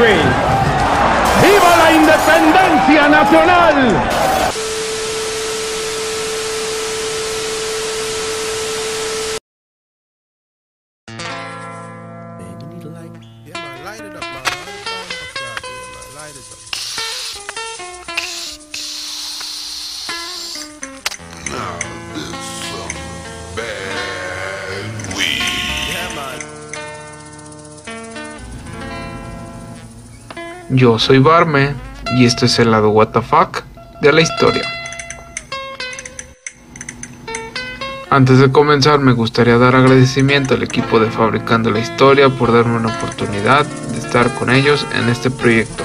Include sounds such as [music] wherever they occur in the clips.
Green. Yo soy Barme y esto es el lado WTF de la historia. Antes de comenzar me gustaría dar agradecimiento al equipo de Fabricando la Historia por darme una oportunidad de estar con ellos en este proyecto.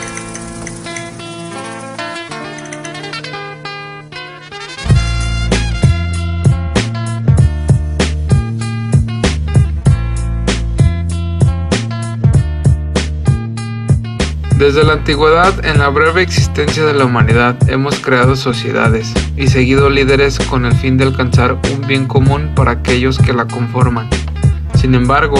Desde la antigüedad, en la breve existencia de la humanidad, hemos creado sociedades y seguido líderes con el fin de alcanzar un bien común para aquellos que la conforman. Sin embargo,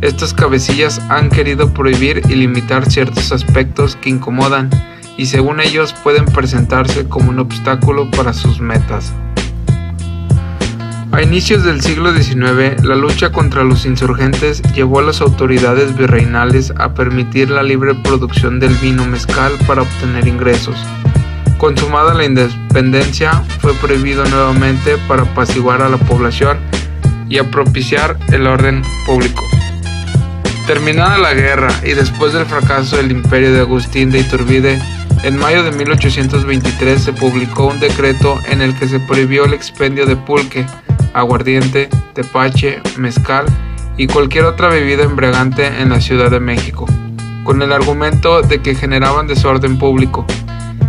estos cabecillas han querido prohibir y limitar ciertos aspectos que incomodan y según ellos pueden presentarse como un obstáculo para sus metas. A inicios del siglo XIX, la lucha contra los insurgentes llevó a las autoridades virreinales a permitir la libre producción del vino mezcal para obtener ingresos. Consumada la independencia, fue prohibido nuevamente para apaciguar a la población y a propiciar el orden público. Terminada la guerra y después del fracaso del imperio de Agustín de Iturbide, en mayo de 1823 se publicó un decreto en el que se prohibió el expendio de pulque, aguardiente, tepache, mezcal y cualquier otra bebida embriagante en la Ciudad de México, con el argumento de que generaban desorden público.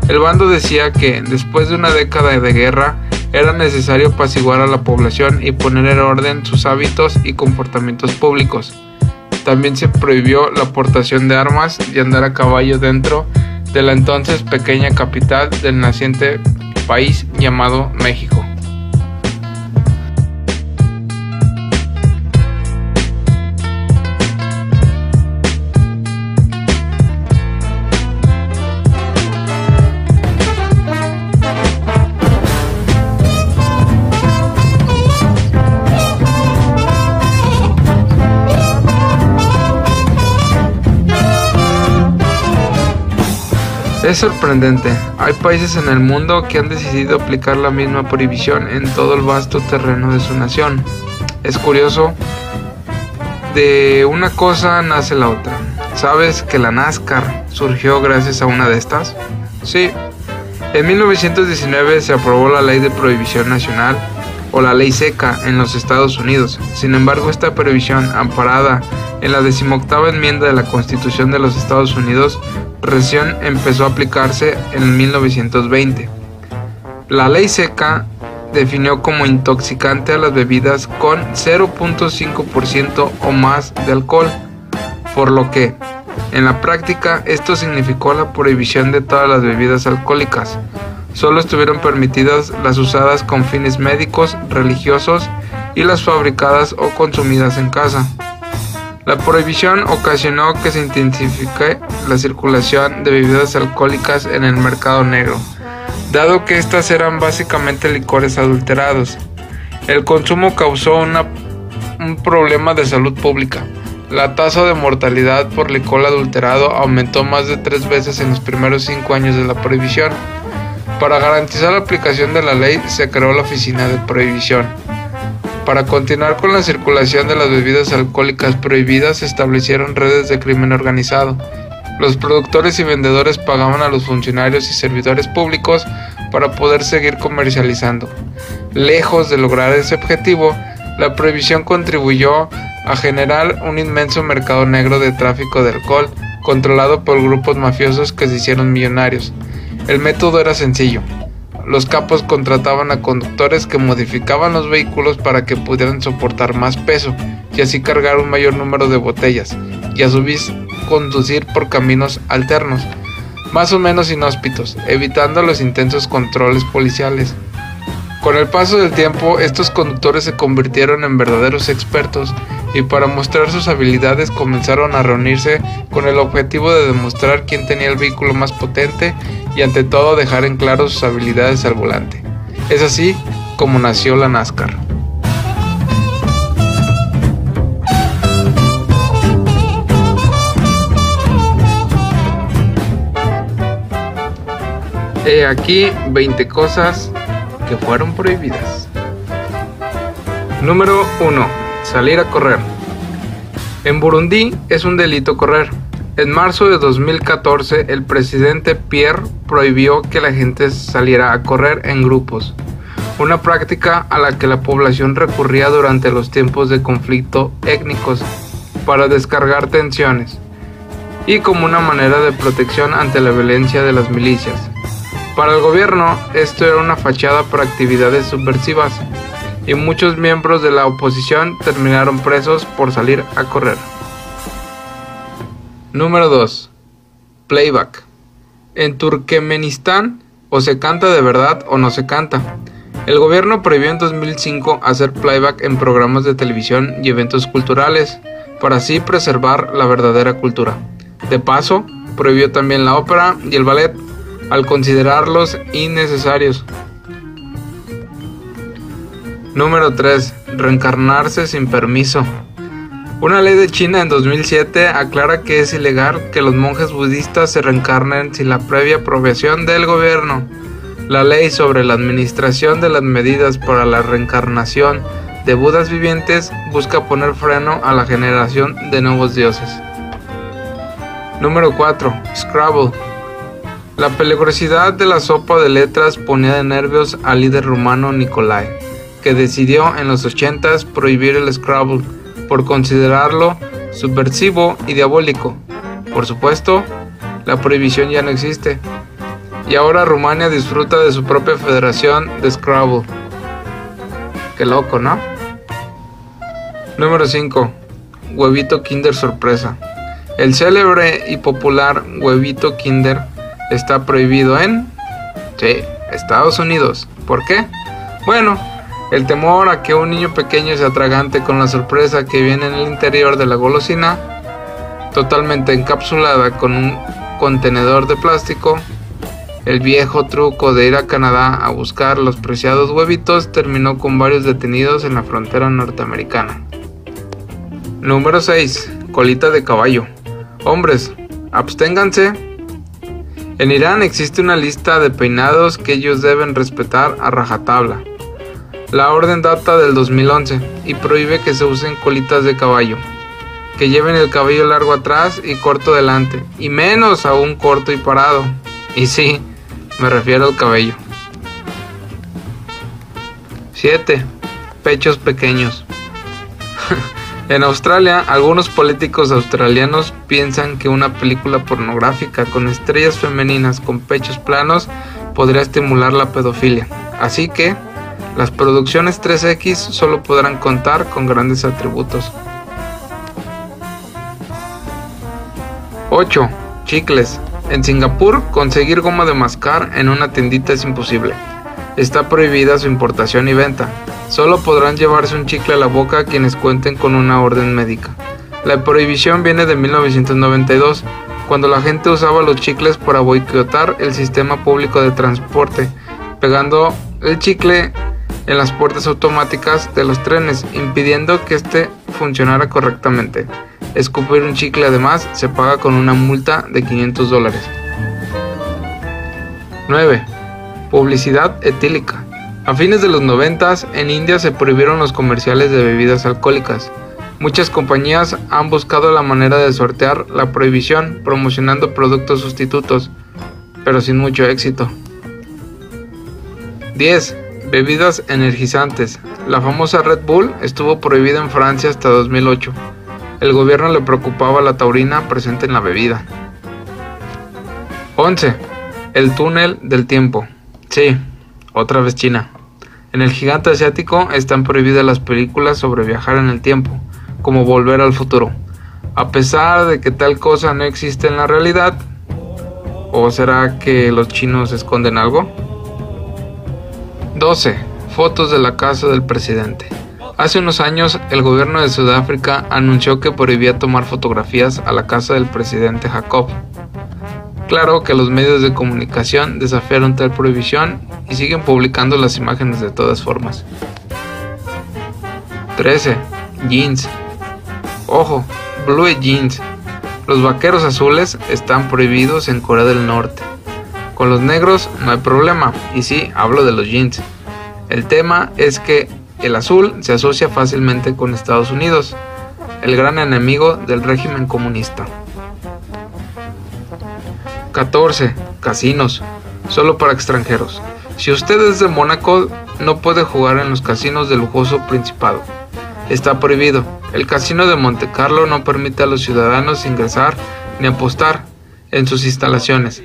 El bando decía que, después de una década de guerra, era necesario apaciguar a la población y poner en orden sus hábitos y comportamientos públicos. También se prohibió la aportación de armas y andar a caballo dentro de la entonces pequeña capital del naciente país llamado México. Es sorprendente, hay países en el mundo que han decidido aplicar la misma prohibición en todo el vasto terreno de su nación. Es curioso, de una cosa nace la otra. ¿Sabes que la NASCAR surgió gracias a una de estas? Sí. En 1919 se aprobó la Ley de Prohibición Nacional o la Ley Seca en los Estados Unidos. Sin embargo, esta prohibición, amparada en la decimoctava enmienda de la Constitución de los Estados Unidos, recién empezó a aplicarse en 1920. La ley seca definió como intoxicante a las bebidas con 0.5% o más de alcohol, por lo que, en la práctica, esto significó la prohibición de todas las bebidas alcohólicas. Solo estuvieron permitidas las usadas con fines médicos, religiosos y las fabricadas o consumidas en casa. La prohibición ocasionó que se intensifique la circulación de bebidas alcohólicas en el mercado negro, dado que estas eran básicamente licores adulterados. El consumo causó un problema de salud pública. La tasa de mortalidad por licor adulterado aumentó más de tres veces en los primeros cinco años de la prohibición. Para garantizar la aplicación de la ley se creó la Oficina de Prohibición. Para continuar con la circulación de las bebidas alcohólicas prohibidas se establecieron redes de crimen organizado. Los productores y vendedores pagaban a los funcionarios y servidores públicos para poder seguir comercializando. Lejos de lograr ese objetivo, la prohibición contribuyó a generar un inmenso mercado negro de tráfico de alcohol, controlado por grupos mafiosos que se hicieron millonarios. El método era sencillo, los capos contrataban a conductores que modificaban los vehículos para que pudieran soportar más peso y así cargar un mayor número de botellas y a su vez conducir por caminos alternos, más o menos inhóspitos, evitando los intensos controles policiales. Con el paso del tiempo, estos conductores se convirtieron en verdaderos expertos y para mostrar sus habilidades comenzaron a reunirse con el objetivo de demostrar quién tenía el vehículo más potente y ante todo dejar en claro sus habilidades al volante. Es así como nació la NASCAR. He aquí 20 cosas que fueron prohibidas. Número 1. Salir a correr. En Burundi es un delito correr. En marzo de 2014 el presidente Pierre prohibió que la gente saliera a correr en grupos, una práctica a la que la población recurría durante los tiempos de conflicto étnicos para descargar tensiones y como una manera de protección ante la violencia de las milicias. Para el gobierno esto era una fachada para actividades subversivas y muchos miembros de la oposición terminaron presos por salir a correr. Número 2. Playback. En Turkmenistán o se canta de verdad o no se canta. El gobierno prohibió en 2005 hacer playback en programas de televisión y eventos culturales, para así preservar la verdadera cultura. De paso, prohibió también la ópera y el ballet, al considerarlos innecesarios. Número 3. Reencarnarse sin permiso. Una ley de China en 2007 aclara que es ilegal que los monjes budistas se reencarnen sin la previa aprobación del gobierno. La ley sobre la administración de las medidas para la reencarnación de budas vivientes busca poner freno a la generación de nuevos dioses. Número 4. Scrabble. La peligrosidad de la sopa de letras ponía de nervios al líder rumano Nicolai, que decidió en los 80s prohibir el Scrabble por considerarlo subversivo y diabólico. Por supuesto, la prohibición ya no existe. Y ahora Rumania disfruta de su propia federación de Scrabble. Qué loco, ¿no? Número 5. Huevito Kinder sorpresa. El célebre y popular huevito Kinder está prohibido en... Sí, Estados Unidos. ¿Por qué? Bueno, el temor a que un niño pequeño se atragante con la sorpresa que viene en el interior de la golosina, totalmente encapsulada con un contenedor de plástico, el viejo truco de ir a Canadá a buscar los preciados huevitos terminó con varios detenidos en la frontera norteamericana. Número 6. Colita de caballo. Hombres, absténganse en Irán existe una lista de peinados que ellos deben respetar a rajatabla. La orden data del 2011 y prohíbe que se usen colitas de caballo, que lleven el cabello largo atrás y corto delante, y menos aún corto y parado. Y sí, me refiero al cabello. 7. Pechos pequeños. [laughs] En Australia, algunos políticos australianos piensan que una película pornográfica con estrellas femeninas con pechos planos podría estimular la pedofilia. Así que, las producciones 3X solo podrán contar con grandes atributos. 8. Chicles. En Singapur, conseguir goma de mascar en una tiendita es imposible. Está prohibida su importación y venta. Solo podrán llevarse un chicle a la boca quienes cuenten con una orden médica. La prohibición viene de 1992, cuando la gente usaba los chicles para boicotar el sistema público de transporte, pegando el chicle en las puertas automáticas de los trenes, impidiendo que éste funcionara correctamente. Escupir un chicle además se paga con una multa de 500 dólares. 9. Publicidad etílica. A fines de los 90 en India se prohibieron los comerciales de bebidas alcohólicas. Muchas compañías han buscado la manera de sortear la prohibición promocionando productos sustitutos, pero sin mucho éxito. 10. Bebidas energizantes. La famosa Red Bull estuvo prohibida en Francia hasta 2008. El gobierno le preocupaba la taurina presente en la bebida. 11. El túnel del tiempo. Sí, otra vez China. En el gigante asiático están prohibidas las películas sobre viajar en el tiempo, como Volver al futuro. A pesar de que tal cosa no existe en la realidad, ¿o será que los chinos esconden algo? 12. Fotos de la casa del presidente. Hace unos años, el gobierno de Sudáfrica anunció que prohibía tomar fotografías a la casa del presidente Jacob. Claro que los medios de comunicación desafiaron tal prohibición y siguen publicando las imágenes de todas formas. 13. Jeans. Ojo, blue jeans. Los vaqueros azules están prohibidos en Corea del Norte. Con los negros no hay problema, y sí, hablo de los jeans. El tema es que el azul se asocia fácilmente con Estados Unidos, el gran enemigo del régimen comunista. 14. Casinos, solo para extranjeros. Si usted es de Mónaco, no puede jugar en los casinos del lujoso Principado. Está prohibido. El casino de Monte Carlo no permite a los ciudadanos ingresar ni apostar en sus instalaciones.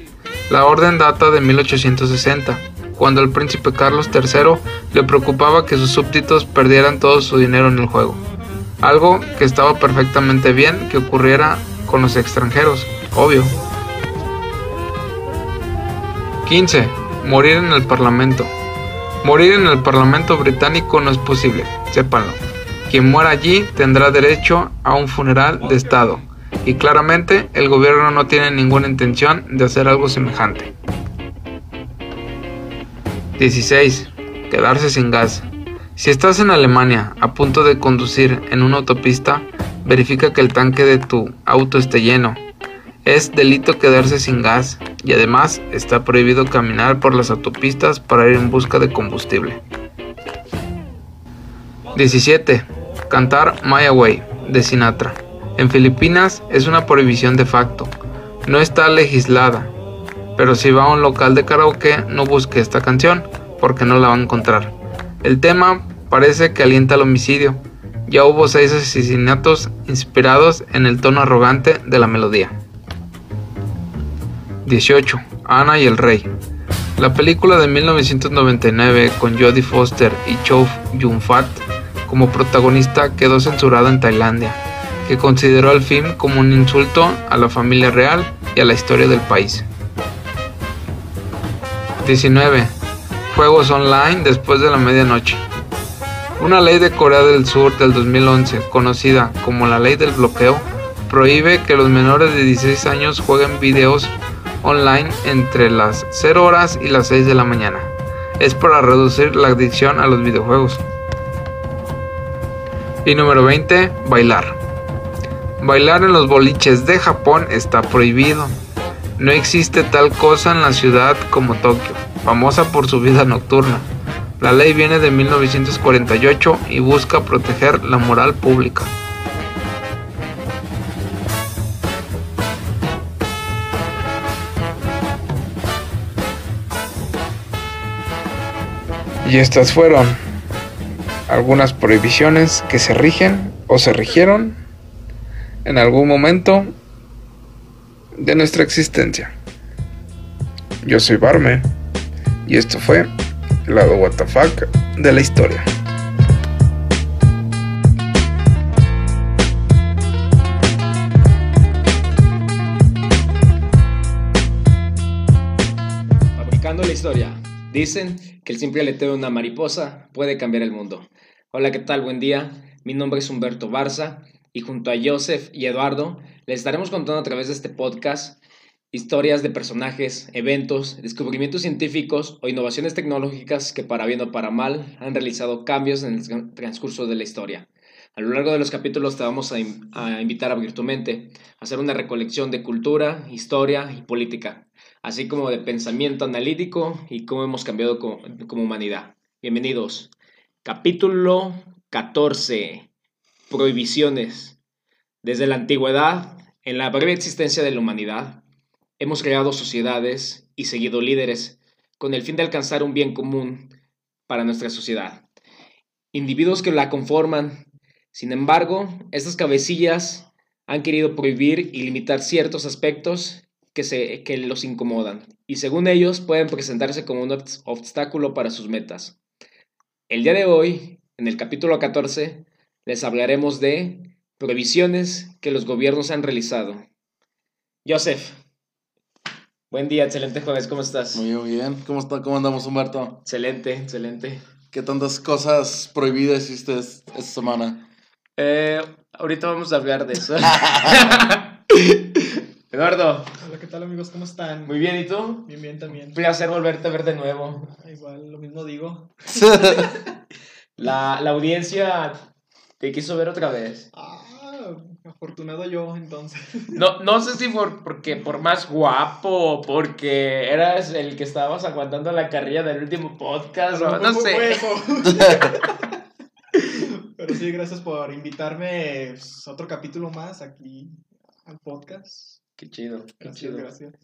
La orden data de 1860, cuando el príncipe Carlos III le preocupaba que sus súbditos perdieran todo su dinero en el juego. Algo que estaba perfectamente bien que ocurriera con los extranjeros, obvio. 15. Morir en el Parlamento. Morir en el Parlamento británico no es posible, sépanlo. Quien muera allí tendrá derecho a un funeral de Estado, y claramente el gobierno no tiene ninguna intención de hacer algo semejante. 16. Quedarse sin gas. Si estás en Alemania a punto de conducir en una autopista, verifica que el tanque de tu auto esté lleno es delito quedarse sin gas y además está prohibido caminar por las autopistas para ir en busca de combustible. 17. Cantar My Way de Sinatra. En Filipinas es una prohibición de facto. No está legislada, pero si va a un local de karaoke no busque esta canción porque no la va a encontrar. El tema parece que alienta al homicidio. Ya hubo seis asesinatos inspirados en el tono arrogante de la melodía. 18. Ana y el Rey. La película de 1999 con Jodie Foster y Chow Yun-fat como protagonista quedó censurada en Tailandia, que consideró el film como un insulto a la familia real y a la historia del país. 19. Juegos online después de la medianoche. Una ley de Corea del Sur del 2011, conocida como la ley del bloqueo, prohíbe que los menores de 16 años jueguen videos online entre las 0 horas y las 6 de la mañana. Es para reducir la adicción a los videojuegos. Y número 20, bailar. Bailar en los boliches de Japón está prohibido. No existe tal cosa en la ciudad como Tokio, famosa por su vida nocturna. La ley viene de 1948 y busca proteger la moral pública. Y estas fueron algunas prohibiciones que se rigen o se rigieron en algún momento de nuestra existencia. Yo soy Barme y esto fue el lado WTF de la historia. Fabricando la historia. Dicen que el simple aleteo de una mariposa puede cambiar el mundo. Hola, ¿qué tal? Buen día. Mi nombre es Humberto Barza y junto a Joseph y Eduardo les estaremos contando a través de este podcast historias de personajes, eventos, descubrimientos científicos o innovaciones tecnológicas que para bien o para mal han realizado cambios en el transcurso de la historia. A lo largo de los capítulos te vamos a, invitar a abrir tu mente, a hacer una recolección de cultura, historia y política así como de pensamiento analítico y cómo hemos cambiado como, humanidad. Bienvenidos. Capítulo 14. Prohibiciones. Desde la antigüedad, en la breve existencia de la humanidad, hemos creado sociedades y seguido líderes con el fin de alcanzar un bien común para nuestra sociedad. Individuos que la conforman. Sin embargo, estas cabecillas han querido prohibir y limitar ciertos aspectos que, se, que los incomodan y según ellos pueden presentarse como un obstáculo para sus metas. El día de hoy, en el capítulo 14, les hablaremos de prohibiciones que los gobiernos han realizado. Joseph, buen día, excelente jueves, ¿cómo estás? Muy bien, ¿cómo, está, cómo andamos, Humberto? Excelente, excelente. ¿Qué tantas cosas prohibidas hiciste esta semana? Eh, ahorita vamos a hablar de eso. [laughs] Eduardo. ¿Qué tal amigos? ¿Cómo están? Muy bien, ¿y tú? Bien, bien también. Placer volverte a ver de nuevo. Igual, lo mismo digo. [laughs] la, la audiencia te quiso ver otra vez. Ah, afortunado yo, entonces. No, no sé si por, porque por más guapo, porque eras el que estabas aguantando la carrilla del último podcast, o no sé. [laughs] Pero sí, gracias por invitarme pues, a otro capítulo más aquí al podcast. Qué chido, qué Gracias, chido. gracias.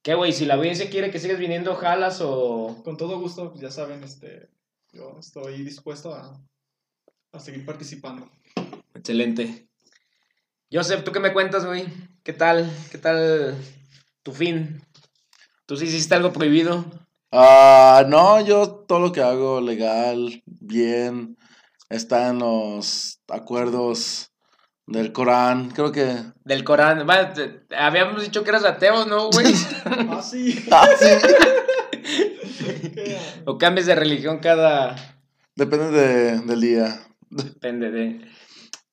¿Qué, güey? Si la audiencia quiere que sigas viniendo, jalas o... Con todo gusto, pues, ya saben, este, yo estoy dispuesto a, a seguir participando. Excelente. Joseph, ¿tú qué me cuentas, güey? ¿Qué tal? ¿Qué tal tu fin? ¿Tú sí hiciste algo prohibido? Ah, no, yo todo lo que hago legal, bien, está en los acuerdos del Corán. Creo que. Del Corán. Va, te- habíamos dicho que eras ateo, ¿no, güey? [laughs] Ah, sí. Ah, sí. [laughs] O cambias de religión cada... Depende de- del día. Depende de...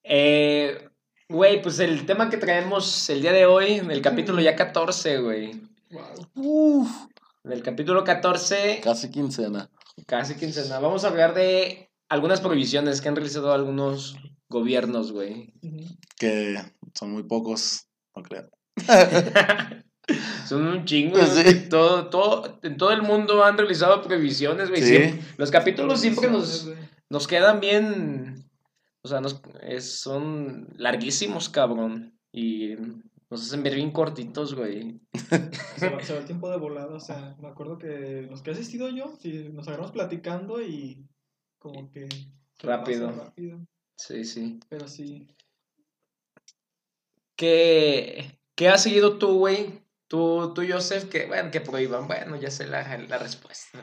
Eh, güey, pues el tema que traemos el día de hoy, en el capítulo ya 14, güey. wow. Uf, En el capítulo 14, casi quincena. casi quincena, vamos a hablar de algunas prohibiciones que han realizado algunos gobiernos, güey. Que son muy pocos, no creo. [laughs] Son un chingo. Pues sí. güey. Todo, todo, en todo el mundo han realizado prohibiciones, güey. Sí. Los capítulos siempre nos, nos quedan bien. O sea, nos, es- son larguísimos, cabrón. Y nos hacen ver bien cortitos, güey. [laughs] Se va, se va el tiempo de volada, o sea, me acuerdo que los que he asistido yo, sí, nos agarramos platicando y como que... Rápido. rápido, Sí, sí. pero sí. ¿Qué, qué has seguido tú, güey? Tú, tú, Joseph, que, bueno, que prohíban. Bueno, ya sé la, la respuesta.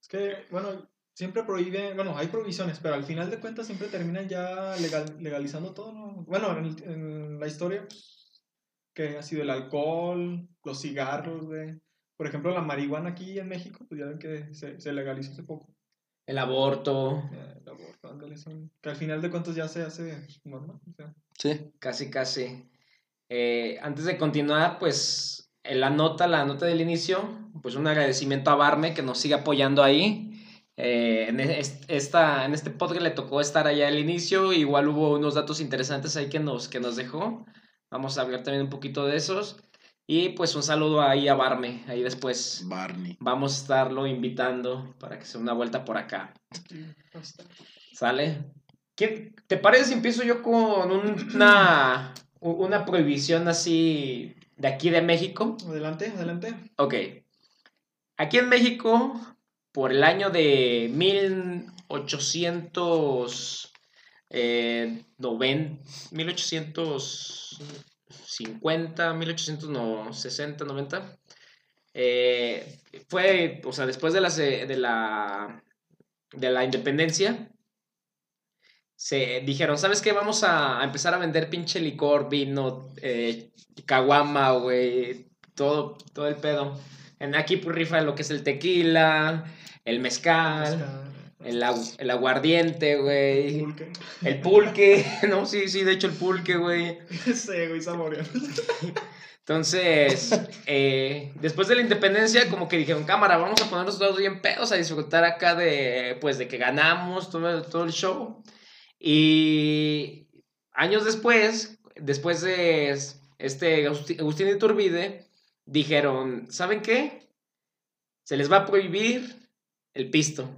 Es que, bueno, siempre prohíben, bueno, hay prohibiciones, pero al final de cuentas siempre terminan ya legal, legalizando todo, ¿no? Bueno, en, el- en la historia, pues, que ha sido el alcohol, los cigarros, güey. Por ejemplo, la marihuana aquí en México, pues ya ven que se, se legalizó hace poco. El aborto, Eh, el aborto, ándale, son- que al final de cuentas ya se hace normal. O sea, Sí. casi, casi. Eh, antes de continuar, pues, en la nota, la nota del inicio, pues un agradecimiento a Barme que nos sigue apoyando ahí. Eh, en, es- esta, en este podcast le tocó estar allá al inicio, igual hubo unos datos interesantes ahí que nos, que nos dejó. Vamos a hablar también un poquito de esos. Y pues un saludo ahí a Barme, ahí después Barney. vamos a estarlo invitando para que se una vuelta por acá. ¿Sale? ¿Qué, ¿Te parece si empiezo yo con un- una, una prohibición así de aquí de México? Adelante, adelante. Ok. Aquí en México, por el año de 1890, 1850, 1860, 90, eh, fue, o sea, después de la, de la, de la independencia, se dijeron, ¿sabes qué? Vamos a, empezar a vender pinche licor, vino, eh, caguama, güey, todo, todo el pedo. En aquí pues rifa lo que es el tequila, el mezcal, agu- el aguardiente, güey, Pulque. el pulque, [laughs] no, sí, sí, de hecho el pulque, güey. Sí, güey, saboreando. Entonces, eh, después de la independencia, como que dijeron, cámara, vamos a ponernos todos bien pedos a disfrutar acá de, pues, de que ganamos todo, todo el show. Y años después, después de este Agustín Iturbide, dijeron, ¿saben qué? Se les va a prohibir el pisto.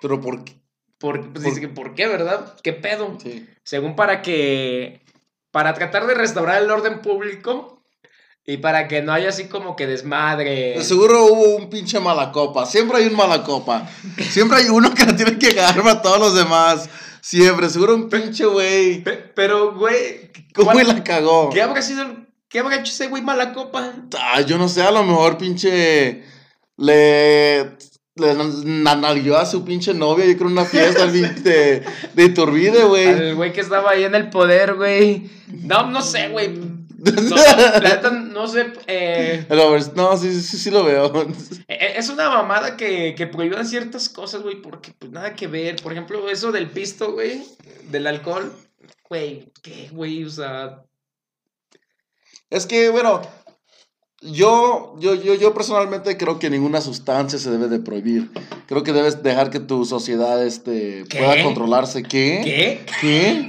Pero por qué? Por, pues, Por- dice que, ¿por qué, verdad? ¿Qué pedo? Sí. según para que, para tratar de restaurar el orden público y para que no haya así como que desmadre. De Seguro hubo un pinche mala copa. Siempre hay un mala copa. Siempre hay uno que la tiene que ganar a todos los demás. Siempre. Seguro un pinche güey. Pe- Pero, güey, ¿Cómo ¿cuál- la cagó? ¿qué habrá sido, el- qué habrá hecho ese güey mala copa? Ah, yo no sé, a lo mejor pinche. Le. Le nalgueó a su pinche novia, yo creo, una fiesta [laughs] de, de Iturbide, güey. Al güey que estaba ahí en el poder, güey. No, no sé, güey. No, neta, no sé. eh, No, sí, sí, sí lo veo. eh, es una mamada que, que prohíban ciertas cosas, güey, porque pues nada que ver. Por ejemplo, eso del pisto, güey, del alcohol. Güey, ¿qué, güey? O sea, Es que, bueno, yo, yo, yo, yo personalmente creo que ninguna sustancia se debe de prohibir. Creo que debes dejar que tu sociedad este, ¿Qué? pueda controlarse. ¿Qué? ¿qué? ¿Qué?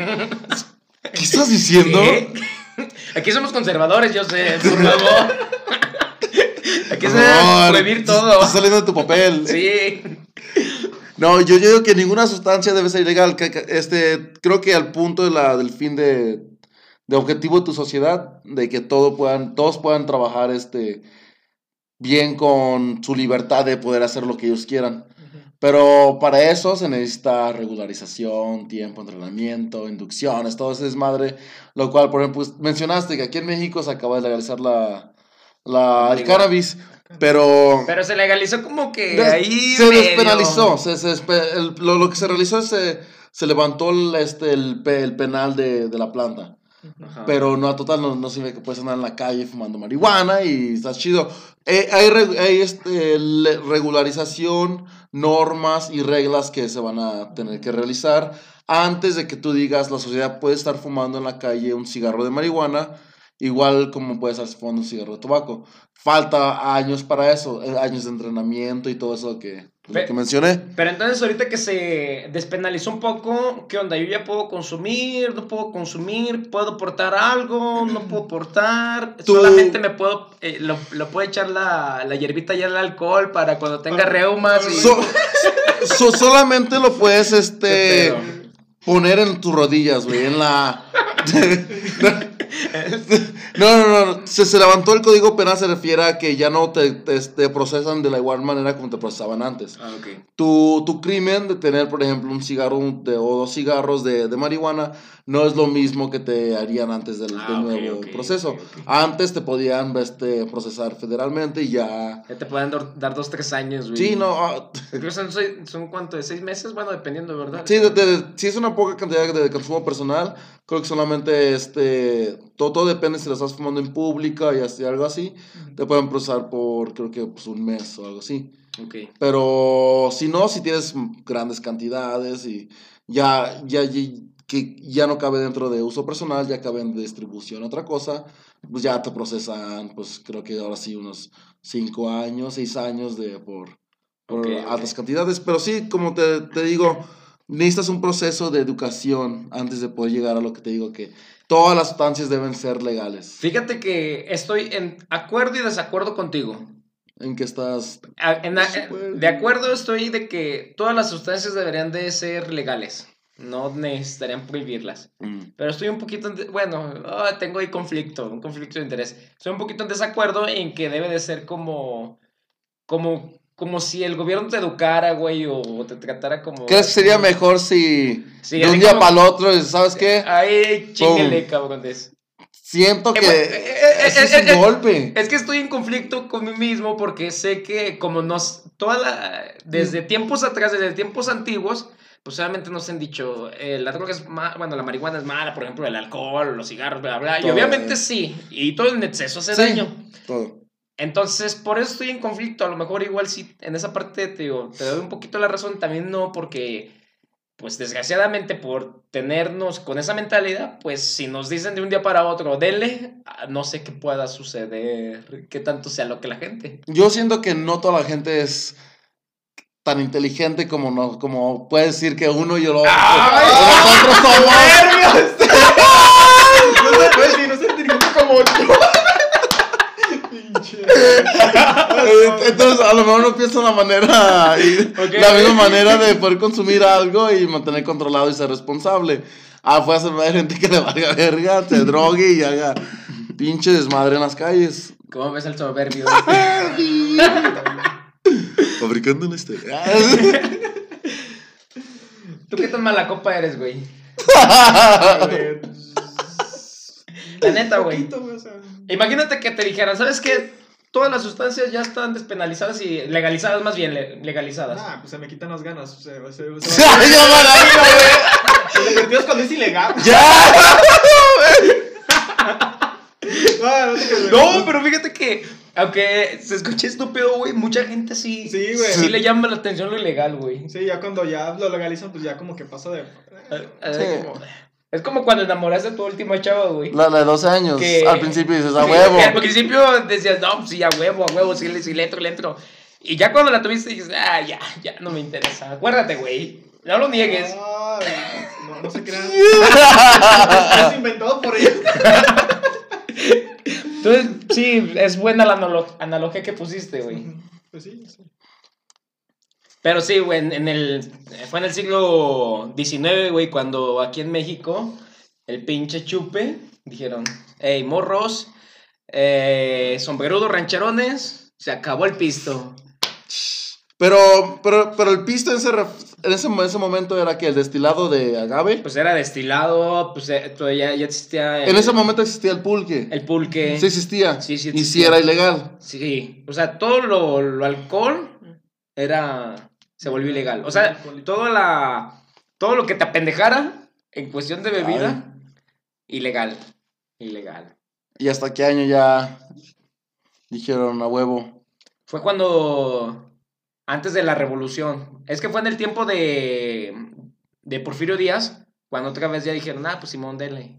[laughs] ¿Qué estás diciendo? ¿Qué? Aquí somos conservadores, yo sé, por favor. Aquí se debe prohibir todo. Está saliendo de tu papel. Sí. No, yo, yo digo que ninguna sustancia debe ser ilegal. que- que, este, creo que al punto de la, del fin de, de objetivo de tu sociedad, de que todo puedan, todos puedan trabajar este, bien con su libertad de poder hacer lo que ellos quieran. Pero para eso se necesita regularización, tiempo, entrenamiento, inducciones, todo ese desmadre. Lo cual, por ejemplo, pues, mencionaste que aquí en México se acaba de legalizar la, la, el cannabis, pero... Pero se legalizó como que Des- ahí. se medio- despenalizó. Se, se despe- el- lo, lo que se realizó es se, se levantó el, este, el penal de, de la planta. Ajá. Pero no, a total, no, no sirve que puedes andar en la calle fumando marihuana y estás chido. Eh, hay re- hay este, regularización, normas y reglas que se van a tener que realizar antes de que tú digas la sociedad puede estar fumando en la calle un cigarro de marihuana, igual como puede estar fumando un cigarro de tabaco. Falta años para eso, eh, años de entrenamiento y todo eso que, lo Pe- que mencioné. Pero entonces ahorita que se despenalizó un poco, ¿qué onda? Yo ya puedo consumir, no puedo consumir, puedo portar algo, no puedo portar, Tú- solamente me puedo, eh, lo, lo puedo echar la, la hierbita ya al alcohol para cuando tenga Para- reumas y... So- so- solamente lo puedes este poner en tus rodillas, güey, en la [laughs] [laughs] [laughs] No, no, no, se, se levantó el código penal se refiere a que ya no te, te, te procesan de la igual manera como te procesaban antes. Ah, ok. Tu, tu crimen de tener, por ejemplo, un cigarro de- o dos cigarros de, de marihuana no es lo mismo que te harían antes del, Ah, del ok, nuevo ok, proceso. ok, ok. Antes te podían este, procesar federalmente y ya... Ya te pueden dar, dos, tres años, güey. Sí, no, Creo que son, son, cuánto, de seis meses, bueno, dependiendo, ¿verdad? Sí, de- de- si es una poca cantidad de consumo personal, creo que solamente este, todo, todo depende si lo estás fumando en pública y así, algo así, te pueden procesar por creo que pues, un mes o algo así. Ok. Pero si no, si tienes grandes cantidades y ya, ya, ya- que ya no cabe dentro de uso personal, ya cabe en distribución, otra cosa, pues ya te procesan, pues creo que ahora sí unos 5 años, 6 años de por, por Ok, ok. altas cantidades. Pero sí, como te, te digo, necesitas un proceso de educación antes de poder llegar a lo que te digo que todas las sustancias deben ser legales. Fíjate que estoy en acuerdo y desacuerdo contigo. En que estás... A- en Súper. de acuerdo estoy de que todas las sustancias deberían de ser legales. No necesitarían prohibirlas. mm, Pero estoy un poquito, en de- bueno, ah, tengo ahí conflicto, un conflicto de interés. Estoy un poquito en desacuerdo en que debe de ser como, como, como si el gobierno te educara, güey, o te tratara como... ¿Crees que sería mejor si Sí, de un día como- para el otro, ¿sabes qué? Ay, chinguele, cabrones. Siento Eh, que bueno, eh, eh, ese eh, es eh, un eh, golpe. Es que estoy en conflicto con mí mismo porque sé que como nos, toda la, desde tiempos atrás, desde tiempos antiguos, pues obviamente nos han dicho, eh, la droga es mala, bueno, la marihuana es mala, por ejemplo, el alcohol, los cigarros, bla, bla, y Todo, obviamente eh. sí, y todo en exceso hace Sí. daño. Todo. Entonces, por eso estoy en conflicto, a lo mejor igual sí, en esa parte te digo, te doy un poquito la razón, también no porque... Pues desgraciadamente por tenernos con esa mentalidad, pues si nos dicen de un día para otro, dele, ah, no sé qué pueda suceder, qué tanto sea lo que la gente. Yo siento que no toda la gente es tan inteligente como no, como puede decir que uno y lo ¡Ay! nosotros somos. [laughs] [laughs] No se puede decir, no se inteligente como yo. Pinche. Entonces, a lo mejor no piensa la manera, y la misma manera de poder consumir algo y mantener controlado y ser responsable. Ah, puede ser haber gente que le valga verga, se [laughs] drogue y haga pinche desmadre en las calles. ¿Cómo ves el soberbio? Fabricando una historia. [laughs] ¿Tú qué tan mala copa eres, güey? [laughs] La neta, güey. o sea, Imagínate que te dijeran, ¿sabes qué? Todas las sustancias ya están despenalizadas y legalizadas, más bien le- legalizadas. Nah, pues se me quitan las ganas. Se, se, [laughs] Ya, ya, maravilla, güey. Lo divertido es cuando es ilegal. Ya. Ah. No, pero fíjate que, aunque se escuche estúpido, güey, mucha gente sí, Sí, güey. sí le llama la atención lo ilegal, güey. Sí, ya cuando ya lo legalizan, pues ya como que pasa de. Eh, Sí. como- Es como cuando enamoraste a tu última chava, güey. La, la de 12 años. Que- Al principio dices, a Sí, huevo. que al principio decías, no, pues sí, a huevo, a huevo, sí, le- sí le entro, le entro. Y ya cuando la tuviste dices, ah, ya, ya, no me interesa. Acuérdate, güey. No lo niegues. Ay, no. no, no se crean. [laughs] es inventado por ellos. [laughs] Entonces, sí, es buena la analo- analogía que pusiste, güey. Pues sí, sí. Pero sí, güey, en, en el. Fue en el siglo XIX, güey, cuando aquí en México, el pinche chupe, dijeron: Hey, morros, eh, sombrerudos rancherones, se acabó el pisto. Pero, pero, pero el pisto ref- en ese, en ese momento era que el destilado de agave. Pues era destilado, pues eh, todavía ya existía. el- En ese momento existía el pulque. El pulque. Sí existía. Sí, sí Y sí existía. era ilegal. Sí, o sea, todo lo, lo alcohol era. Se volvió ilegal. O sea, toda la. Todo lo que te apendejara en cuestión de bebida, ilegal. Ilegal. ¿Y hasta qué año ya dijeron a huevo? Fue cuando. Antes de la revolución. Es que fue en el tiempo de. De Porfirio Díaz. Cuando otra vez ya dijeron, ah, pues Simón, dele.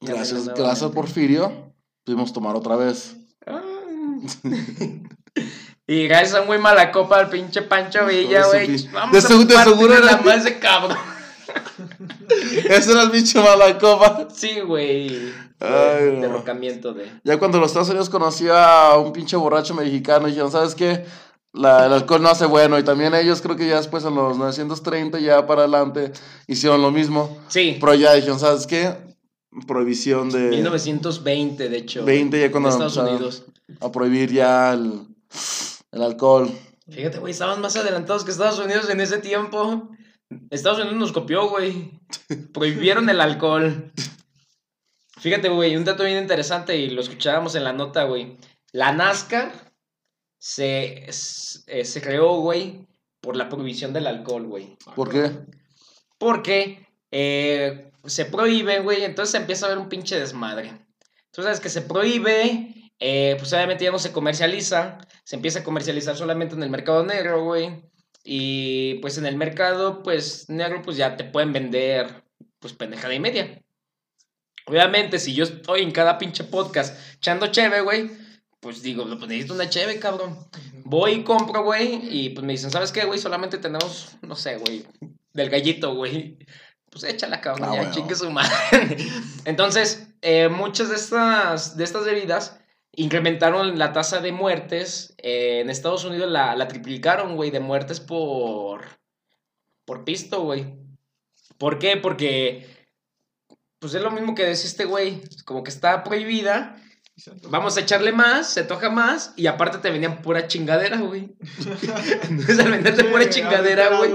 Gracias, gracias a. Porfirio. Pudimos tomar otra vez. Ah. [laughs] y gracias a un güey mala copa al pinche Pancho Villa, de güey. de a segu- de seguro la era- madre ese cabrón. [laughs] Ese era el bicho mala copa. Sí, güey. Ay. Derrocamiento de. Ya cuando los Estados Unidos conocía a un pinche borracho mexicano, dijeron, ¿sabes qué? La- el alcohol no hace bueno. Y también ellos creo que ya después en los 930 ya para adelante hicieron lo mismo. Sí. Pero ya dijeron, ¿sabes qué? Prohibición de 1920, de hecho. 20 ya cuando en Estados Unidos. a prohibir ya el, el alcohol. Fíjate, güey, estaban más adelantados que Estados Unidos en ese tiempo. Estados Unidos nos copió, güey. Prohibieron el alcohol. Fíjate, güey, un dato bien interesante y lo escuchábamos en la nota, güey. La NASCAR se, eh, se creó, güey, por la prohibición del alcohol, güey. ¿Por qué? Porque eh, se prohíbe, güey, entonces se empieza a ver un pinche desmadre. Tú sabes que se prohíbe, eh, pues obviamente ya no se comercializa, se empieza a comercializar solamente en el mercado negro, güey. Y pues en el mercado, pues negro, pues ya te pueden vender, pues pendejada y media. Obviamente, si yo estoy en cada pinche podcast echando cheve, güey, pues digo, pues necesito una cheve, cabrón. Voy y compro, güey, y pues me dicen, ¿sabes qué, güey? Solamente tenemos, no sé, güey, del gallito, güey. Pues échala, cabrón, Ah, ya bueno. chingue su madre. [laughs] Entonces, eh, muchas de estas, de estas bebidas incrementaron la tasa de muertes. eh, en Estados Unidos la, la triplicaron, güey, de muertes por, por pisto, güey. ¿Por qué? Porque, pues es lo mismo que decía este güey, como que está prohibida. Vamos a echarle más, se toca más, y aparte te venían pura chingadera, güey. [laughs] Entonces al venderte pura chingadera, güey.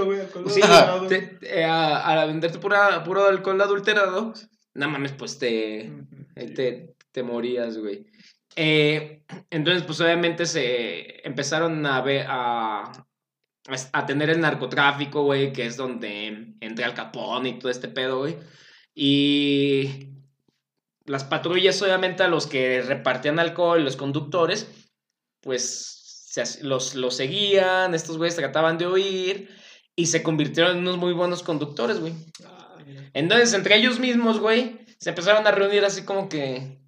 Sí, te- eh, a, a venderte pura, puro alcohol adulterado, no mames, pues te, te, te morías, güey. Eh, entonces, pues obviamente se empezaron a ver, a, a tener el narcotráfico, güey, que es donde entra el capón y todo este pedo, güey. Y las patrullas, obviamente, a los que repartían alcohol, los conductores, pues se los, los seguían, estos güeyes trataban de huir y se convirtieron en unos muy buenos conductores, güey. Entonces, entre ellos mismos, güey, se empezaron a reunir así como que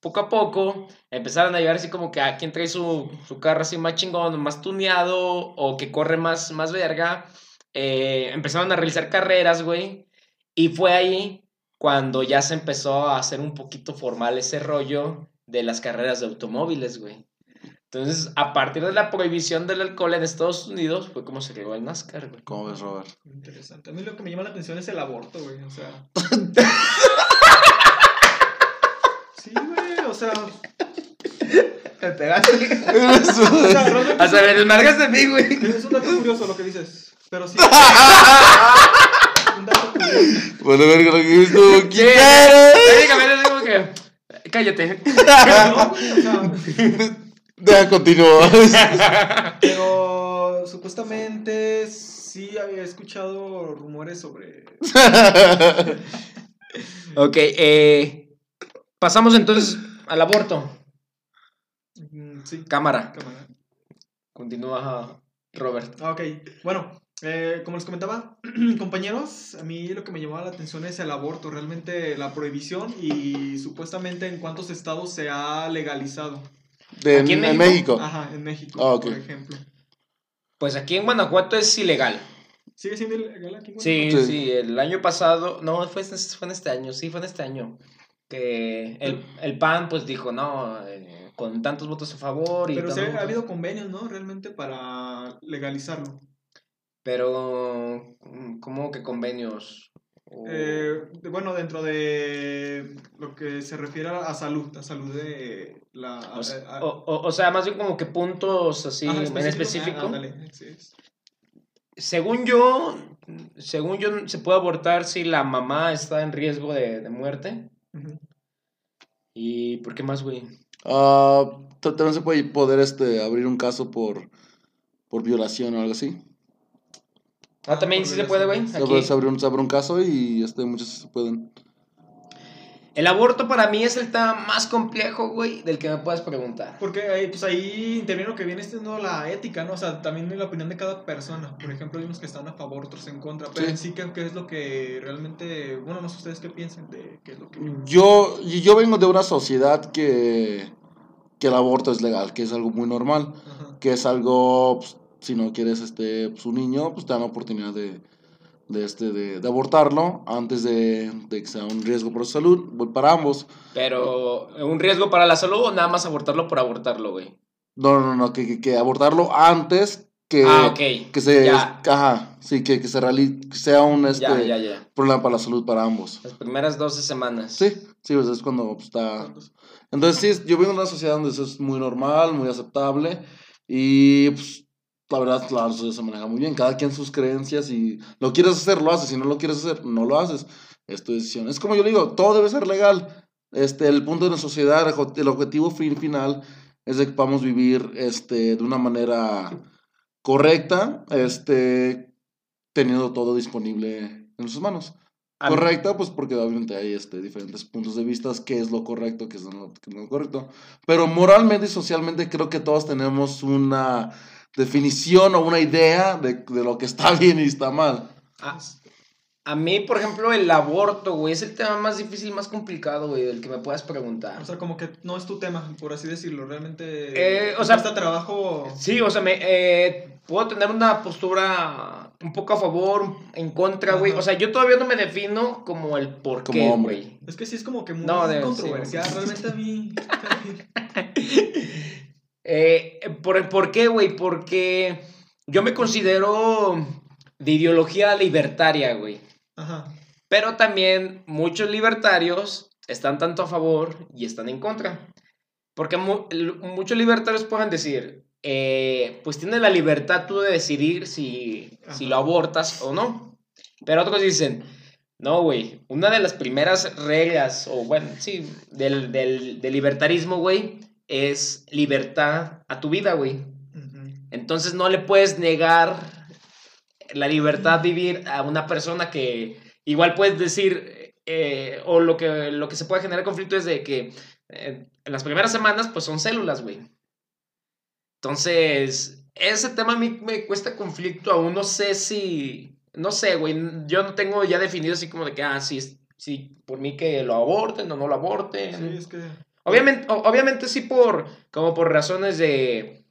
poco a poco, empezaron a llegar así como que a quien trae su, su carro así más chingón, más tuneado o que corre más, más verga. Eh, empezaron a realizar carreras, güey. Y fue ahí cuando ya se empezó a hacer un poquito formal ese rollo de las carreras de automóviles, güey. Entonces, a partir de la prohibición del alcohol en Estados Unidos, fue como se creó el NASCAR, güey. ¿Cómo ves, Robert? Interesante. A mí lo que me llama la atención es el aborto, güey. O sea. [laughs] Sí, güey. O sea. [laughs] Te pegaste. o sea, realmente Hasta me desmargas de mí, güey. es un dato curioso lo que dices. Pero sí. [laughs] un dato curioso. Bueno, ver lo que [laughs] ¿Quién quieres? Técnicamente es como que. Cállate. [laughs] Deja continuar. [laughs] pero supuestamente sí había escuchado rumores sobre. Ok, eh, pasamos entonces al aborto. Mm, Sí, Cámara. cámara. Continúa Robert. Ah, Ok, bueno, eh, como les comentaba, [clears throat] compañeros, a mí lo que me llamaba la atención es el aborto, realmente la prohibición y supuestamente en cuántos estados se ha legalizado. De, ¿Aquí en en, México? México. Ajá, en México, Ah, por ejemplo. Pues aquí en Guanajuato es ilegal. ¿Sigue siendo ilegal aquí? güey? Sí, Sí. sí, el año pasado, no, fue, en- fue en este año, sí, fue en este año, que el, el PAN pues dijo, no, eh, con tantos votos a favor y Pero sí tantos- ha habido convenios, ¿no? Realmente para legalizarlo. Pero, mm, ¿cómo que convenios? O- Eh, bueno, dentro de lo que se refiere a salud, a salud de la... o, s- a- a- o- sea, más bien como que puntos así ajá, en específico. Ah, ándale, sí, es. Según yo, según yo, se puede abortar si la mamá está en riesgo de, de muerte. ¿Y por qué más, güey? Ah, ta- también se puede poder este, abrir un caso por, por violación o algo así. Ah, también sí se puede, güey. Se Aquí. abre, se abre un, se abre un caso y este, muchos se pueden. El aborto para mí es el tema más complejo, güey, del que me puedes preguntar. Porque ahí, pues ahí interviene lo que viene siendo la ética, ¿no? O sea, también la opinión de cada persona. Por ejemplo, hay unos que están a favor, otros en contra. Pero Sí. en sí, ¿qué, qué es lo que realmente... Bueno, no sé ustedes qué piensan de qué es lo que... Yo, yo vengo de una sociedad que, que el aborto es legal, que es algo muy normal, Ajá. que es algo, pues, si no quieres este, pues, un niño, pues te dan la oportunidad de, de, este, de, de abortarlo antes de, de que sea un riesgo para su salud, pues, para ambos. Pero, ¿un riesgo para la salud o nada más abortarlo por abortarlo, güey? No, no, no, que, que, que abortarlo antes que, ah, ok. que se, Ya. ajá, sí, que, que se realice, que sea un este, Ya, ya, problema para la salud para ambos. Las primeras 12 semanas. Sí, sí, pues es cuando pues, está... Entonces sí, yo vengo de una sociedad donde eso es muy normal, muy aceptable y pues la verdad la sociedad se maneja muy bien, cada quien sus creencias y lo quieres hacer, lo haces, si no lo quieres hacer, no lo haces, es tu decisión. Es como yo le digo, todo debe ser legal. Este, el punto de la sociedad, el objetivo fin final es de que podamos vivir este, de una manera correcta, este, teniendo todo disponible en nuestras manos. Correcta, pues porque obviamente hay este, diferentes puntos de vista, qué es lo correcto, qué es lo, qué es lo correcto. Pero moralmente y socialmente creo que todos tenemos una definición o una idea de, de lo que está [laughs] bien y está mal. A, a mí, por ejemplo, el aborto, güey, es el tema más difícil, más complicado, güey, del que me puedas preguntar. O sea, como que no es tu tema, por así decirlo. Realmente... Eh, o sea- cuesta trabajo... Sí, o sea, me, eh, puedo tener una postura un poco a favor, en contra, güey. O sea, yo todavía no me defino como el por Como qué, hombre. güey. Es que sí es como que muy No, de- controversial. sí. Realmente a mí... [laughs] [laughs] Eh, ¿por, ¿Por qué, güey? Porque yo me considero de ideología libertaria, güey. Ajá. Pero también muchos libertarios están tanto a favor y están en contra. Porque mu- muchos libertarios pueden decir, eh, pues tienes la libertad tú de decidir si, si lo abortas o no. Pero otros dicen, no, güey, una de las primeras reglas, o bueno, sí, del, del, del libertarismo, güey, es libertad a tu vida, güey. Entonces no le puedes negar la libertad de vivir a una persona que igual puedes decir, eh, o lo que, lo que se puede generar conflicto es de que eh, en las primeras semanas pues son células, güey. Entonces, ese tema a mí me cuesta conflicto aún, no sé si, no sé, güey, yo no tengo ya definido así como de que, ah, sí, sí, por mí que lo aborten o no lo aborten. Sí, es que... Obviamente, o- obviamente sí por, como por razones de,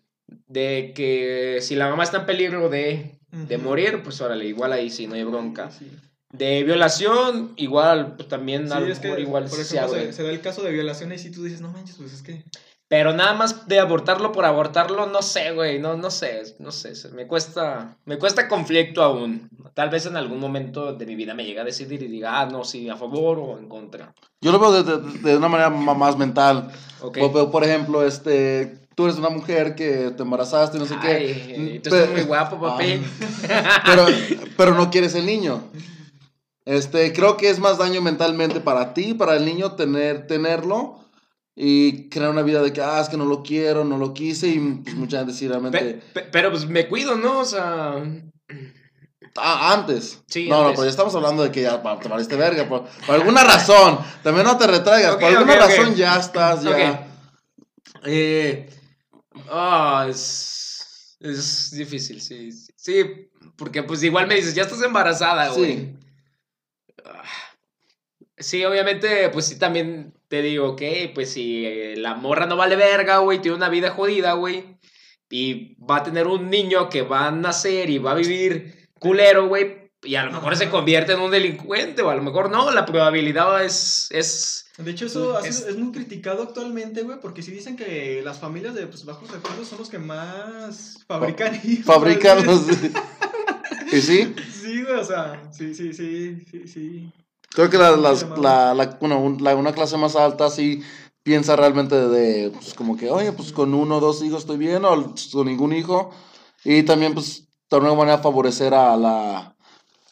de que si la mamá está en peligro de, de Ujú. morir, pues órale, igual ahí sí, no hay bronca. Sí. De violación, igual, pues también Sí, a lo que, igual por se ejemplo, se, se da el caso de violación y si tú dices, no manches, pues es que... Pero nada más de abortarlo por abortarlo, no sé, güey, no, no sé, no sé, me cuesta, me cuesta conflicto aún. Tal vez en algún momento de mi vida me llegue a decidir y diga, ah, no, sí, a favor o en contra. Yo lo veo de, de- de una manera ma- más mental. Ok. Por, por- ejemplo, este, tú eres una mujer que te embarazaste, no sé qué. Ay, tú estás muy guapo, [laughs] papi. pero, pero no quieres el niño. Este, creo que es más daño mentalmente para ti, para el niño, tener, tenerlo y crear una vida de que, ah, es que no lo quiero, no lo quise y pues, mucha gente sí realmente... Pe- pe- pero pues me cuido, ¿no? O sea, Ah, antes. Sí, no, no, pero ya estamos hablando de que ya te valiste verga. Por, por alguna razón. También no te retraigas. Por alguna razón ya estás, ya. Eh, ah, es, es difícil, sí, sí, sí, porque pues igual me dices, ya estás embarazada, Sí. güey. Ah, Sí, obviamente, pues sí, también te digo, ok, pues si eh, la morra no vale verga, güey, tiene una vida jodida, güey, y va a tener un niño que va a nacer y va a vivir culero, güey, y a lo mejor se convierte en un delincuente, o a lo mejor no, la probabilidad es, es De hecho, eso Es- sido- es, muy criticado actualmente, güey, porque sí dicen que las familias de pues, bajos recursos son los que más fabrican hijos. [laughs] Fabrican los... [laughs] y sí, Sí, güey, o sea, sí, sí, sí, sí, sí. Creo que la, las- la, la- bueno, un- la- una clase más alta sí piensa realmente de, pues, como que, oye, pues con uno o dos hijos estoy bien, o con ningún hijo. Y también, pues, de alguna manera favorecer a la...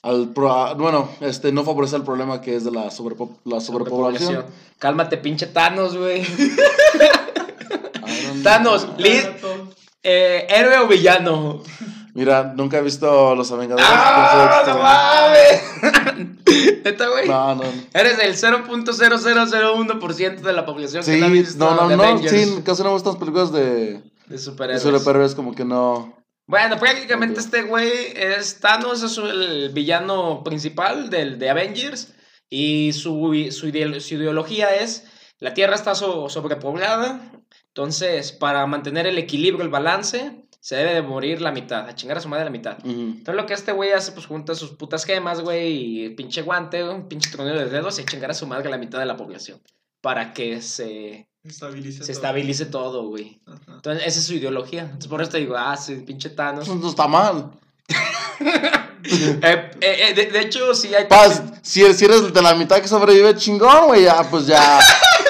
Al, pro- bueno, este, no favorecer el problema que es de la, sobrepo- la sobrepoblación. Cálmate, pinche Thanos, güey. No, Thanos, li- eh, héroe o villano. Mira, nunca he visto Los Avengadores. ¡Ah, no mames! [laughs] [laughs] Neta, güey. no, no. Eres el 0.0001% de la población Sí, que no ha visto no, no, The no, Avengers sí, casi no me gustan las películas de, de de superhéroes. superhéroes, como que no. Bueno, prácticamente Ok. este güey es Thanos, es el villano principal del, de Avengers. Y su, su, su ideología es: la Tierra está so- sobrepoblada. Entonces, para mantener el equilibrio, el balance, se debe de morir la mitad, a chingar a su madre la mitad. Entonces, lo que este güey hace, pues junta sus putas gemas, güey, y pinche guante, un pinche tronero de dedos y a chingar a su madre la mitad de la población. Para que se, Estabiliza se todo. estabilice todo, güey. Ajá. Entonces, esa es su ideología. Entonces, por eso te digo, ah, sí, pinche Thanos. Pues no está mal. [laughs] Eh, eh, eh, de, de hecho, sí hay. Paz, si, si eres de la mitad que sobrevive, chingón, güey, ya, pues ya. [laughs]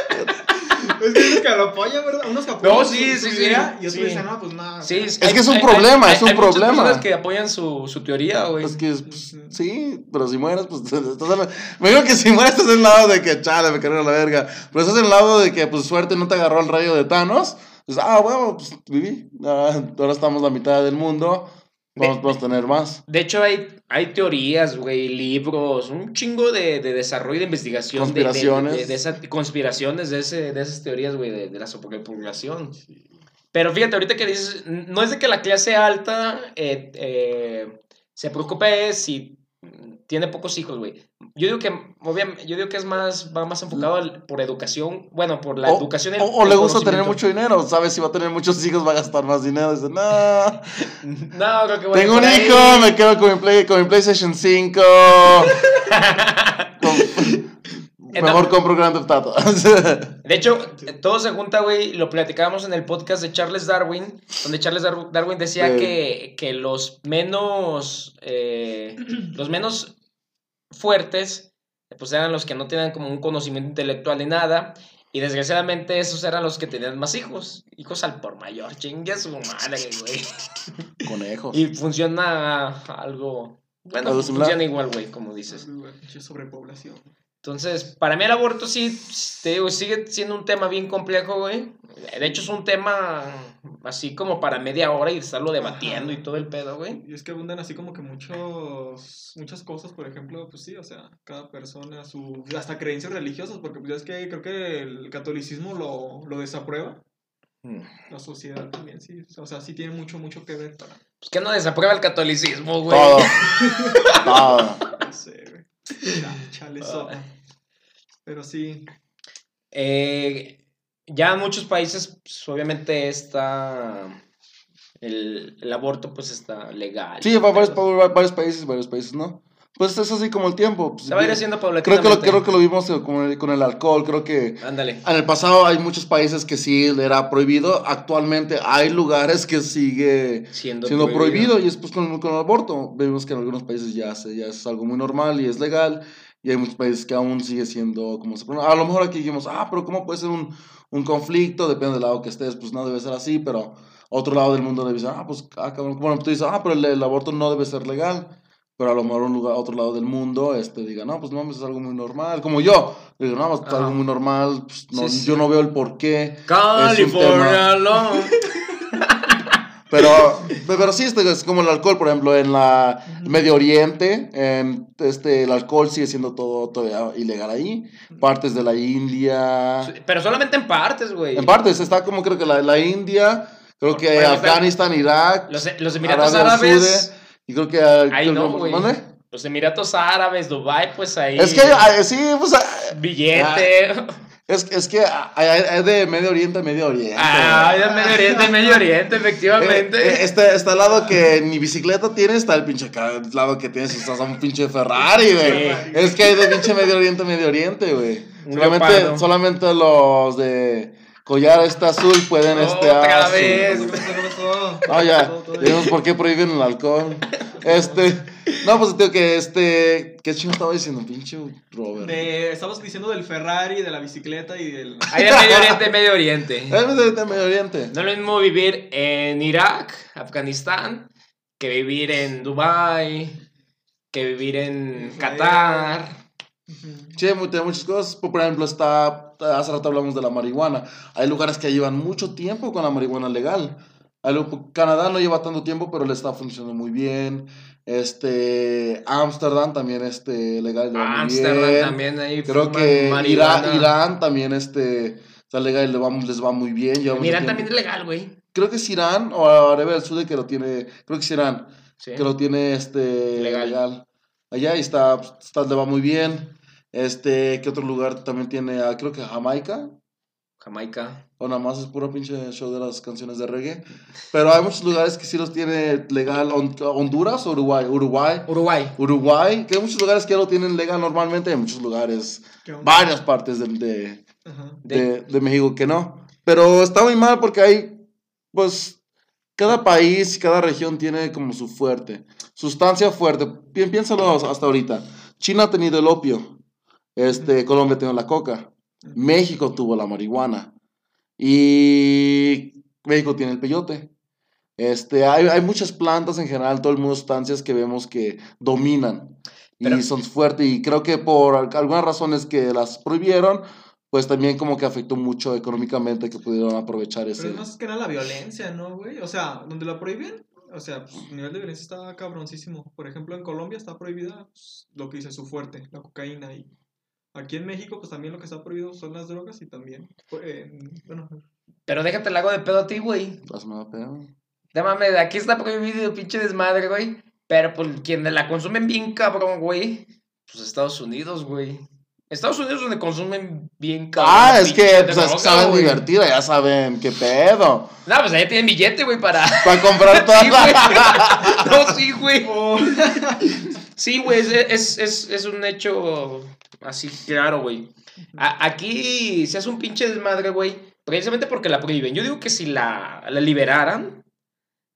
Es que unos que lo apoyan, ¿verdad? Unos que apoyan No, su- sí, su sí, idea, sí, Y otros sí. dicen, no, pues nada. Sí, Es que es un problema, es un hay muchas problema. personas que apoyan su, su teoría, güey. Es que, pues, sí, pero si mueres, pues, [laughs] estás en la- Me digo que si mueres estás en el lado de que, chale, me cargaron la verga. Pero estás en el lado de que, pues, suerte no te agarró el rayo de Thanos. Pues, ah, bueno, pues, viví. Ah, ahora estamos la mitad del mundo. Vamos, De- vamos a tener más. De hecho, hay, hay teorías, güey, libros, un chingo de, de desarrollo de investigación. Conspiraciones. De, de esa- conspiraciones de, ese, de esas teorías, güey, de, la sobrepoblación. Pero fíjate, ahorita que dices, no es de que la clase alta eh, eh, se preocupe si tiene pocos hijos, güey. Yo digo que, obviamente, yo digo que es más, va más enfocado al- por educación, bueno, por la O, educación. el- o- o el le gusta tener mucho dinero. ¿Sabes? Si va a tener muchos hijos, va a gastar más dinero. Dice, no. [laughs] No, creo que voy Tengo por un ahí. hijo, me quedo con mi, Play- con mi PlayStation 5. [laughs] Com- Mejor compro Grand Theft Auto. [laughs] De hecho, todo se junta, güey, lo platicábamos en el podcast de Charles Darwin, donde Charles Dar- Darwin decía Sí. que, que los menos, eh, los menos fuertes, pues eran los que no tenían como un conocimiento intelectual ni nada, y desgraciadamente esos eran los que tenían más hijos, hijos al por mayor, chingue a su madre, güey. Conejos. Y funciona algo, bueno, funciona igual, güey, como dices. Sobrepoblación. Entonces, para mí el aborto sí, te digo, sigue siendo un tema bien complejo, güey. De hecho, es un tema así como para media hora y estarlo debatiendo Ajá. y todo el pedo, güey. Y es que abundan así como que muchos, muchas cosas, por ejemplo, pues sí, o sea, cada persona, su, hasta creencias religiosas, porque pues ya es que creo que el catolicismo lo, lo desaprueba, la sociedad también, sí, o sea, sí tiene mucho, mucho que ver para, Pues que no desaprueba el catolicismo, güey. Todo. [laughs] Todo. no sé, [laughs] chale sopa. Pero sí, Eh, ya en muchos países, pues, obviamente está... El, el aborto, pues, está legal. Sí, varios, varios países, varios países, ¿no? Pues es así como el tiempo. pues, Se va a ir haciendo creo, que lo, paulatinamente. creo que lo vimos eh, con el, con el alcohol. Creo que Ándale. en el pasado hay muchos países que sí era prohibido. Actualmente hay lugares que sigue Siendo, siendo prohibido. y es pues con, con el aborto. Vemos que en algunos países ya, se, ya es algo muy normal y es legal. Y hay muchos países que aún sigue siendo como se A lo mejor aquí dijimos, ah, pero ¿cómo puede ser un, un conflicto? Depende del lado que estés, pues no debe ser así, pero otro lado del mundo debe ser, ah, pues, ah, cabrón. Bueno, tú dices, ah, pero el, el aborto no debe ser legal. Pero a lo mejor un lugar, otro lado del mundo, este, diga, no, pues no, es algo muy normal. Como yo, digo, no, pues es algo muy normal, pues, no, Sí, sí. yo no veo el por qué. California Love. [laughs] Pero, pero sí, este, es como el alcohol, por ejemplo, en la Medio Oriente, en, este, el alcohol sigue siendo todo todavía ilegal ahí. Partes de la India. Pero solamente en partes, güey. En partes, está como creo que la, la India, creo que Bueno, Afganistán, Irak, Los, los Emiratos Arabia Árabes. Y creo que... ah, Ahí creo no, que- güey. ¿Dónde? Los Emiratos Árabes, Dubai, pues ahí. Es que, ah, sí, pues... ah, Billete. Es, es que hay de Medio Oriente a Medio Oriente. Ah, ya Medio Oriente, Medio Oriente, Eh, eh, efectivamente. Este, está al lado que ni bicicleta tiene, está el pinche lado que tienes, estás a un pinche Ferrari, güey. Sí. Es que hay de pinche Medio Oriente a Medio Oriente, güey. Solamente, solamente los de collar este azul pueden este. Otra ah, sí. No, ya. Todo- todo Vemos por qué prohíben el alcohol. Este. No, pues digo que este. ¿Qué chingo estaba diciendo? Pinche Robert. De, estabas diciendo del Ferrari, de la bicicleta y del... [laughs] Ahí de Medio Oriente, Medio Oriente. [laughs] Es Medio Oriente, Medio Oriente. No es lo mismo vivir en Irak, Afganistán, que vivir en Dubai, que vivir en. Qatar. Sí, hay muchas cosas. Por ejemplo, está. Hace rato hablamos de la marihuana. Hay lugares que llevan mucho tiempo con la marihuana legal. Canadá no lleva tanto tiempo, pero le está funcionando muy bien. Este. Ámsterdam también, este. Legal. Ámsterdam también ahí. Creo que. Irán, Irán también, este. Está legal y le va- les va muy bien. lleva Irán también es legal, güey. Creo que es Irán o Arabia del Sur que lo tiene. Creo que es Irán. Sí. que lo tiene este Legal. legal. Allá y está, está, le va muy bien. Este, ¿qué otro lugar también tiene? Ah, creo que Jamaica. Jamaica. O nada más es puro pinche show de las canciones de reggae. Pero hay muchos lugares que sí los tiene legal. Hon- Honduras o Uruguay. Uruguay. Uruguay. Uruguay, que hay muchos lugares que ya lo tienen legal normalmente. Hay muchos lugares, varias partes de, de, Ajá. de, de México que no. Pero está muy mal porque hay, pues, cada país, cada región tiene como su fuerte, sustancia fuerte. Pi- piénsalo hasta ahorita. China ha tenido el opio, este, Colombia tenido la coca, México tuvo la marihuana y México tiene el peyote. Este, hay, hay muchas plantas en general, todo el mundo sustancias que vemos que dominan Pero- y son fuertes y creo que por al- algunas razones que las prohibieron, pues también como que afectó mucho económicamente que pudieron aprovechar Pero ese. es más que nada la violencia, ¿no, güey? O sea, donde la prohíben, o sea, pues, el nivel de violencia está cabroncísimo. Por ejemplo, en Colombia está prohibida pues, lo que dice su fuerte, la cocaína. Y aquí en México, pues también lo que está prohibido son las drogas y también, pues, eh, bueno, Pero déjate el hago de pedo a ti, güey. Hazme la pena. No mames, aquí está prohibido pinche desmadre, güey. Pero pues quienes la consumen bien cabrón, güey. Pues Estados Unidos, güey. Estados Unidos donde consumen bien cabrón. Ah, la es que pues, es que droga, saben güey. divertir, ya saben qué pedo. No, pues allá tienen billete, güey, para. Para comprar todas [laughs] Sí, güey. [laughs] No, sí, güey. Oh. Sí, güey, es, es, es, es un hecho así claro, güey. Aquí se hace un pinche desmadre, güey, precisamente porque la prohíben. Yo digo que si la, la liberaran,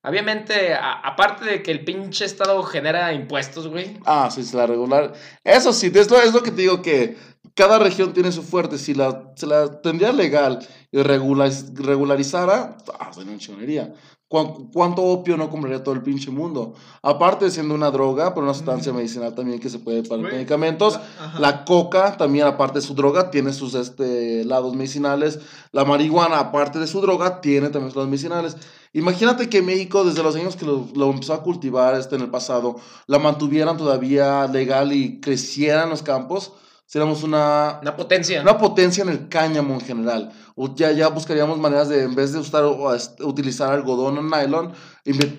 obviamente, a- aparte de que el pinche Estado genera impuestos, güey. Ah, sí, se la regular. Eso sí, es lo, es lo que te digo que cada región tiene su fuerte. Si la, se la tendría legal y regulariz- regularizara, ah, sería una chingonería. ¿Cuán- ¿Cuánto opio no compraría todo el pinche mundo? Aparte de siendo una droga, pero una sustancia medicinal también que se puede para medicamentos. ajá. La coca también, aparte de su droga, tiene sus este, lados medicinales. La marihuana, aparte de su droga, tiene también sus lados medicinales. Imagínate que México, desde los años que lo, lo empezó a cultivar este, en el pasado, la mantuvieran todavía legal y crecieran los campos, seríamos una, Una potencia. una potencia en el cáñamo en general. Ya, ya buscaríamos maneras de, en vez de usar, este, utilizar algodón o nylon,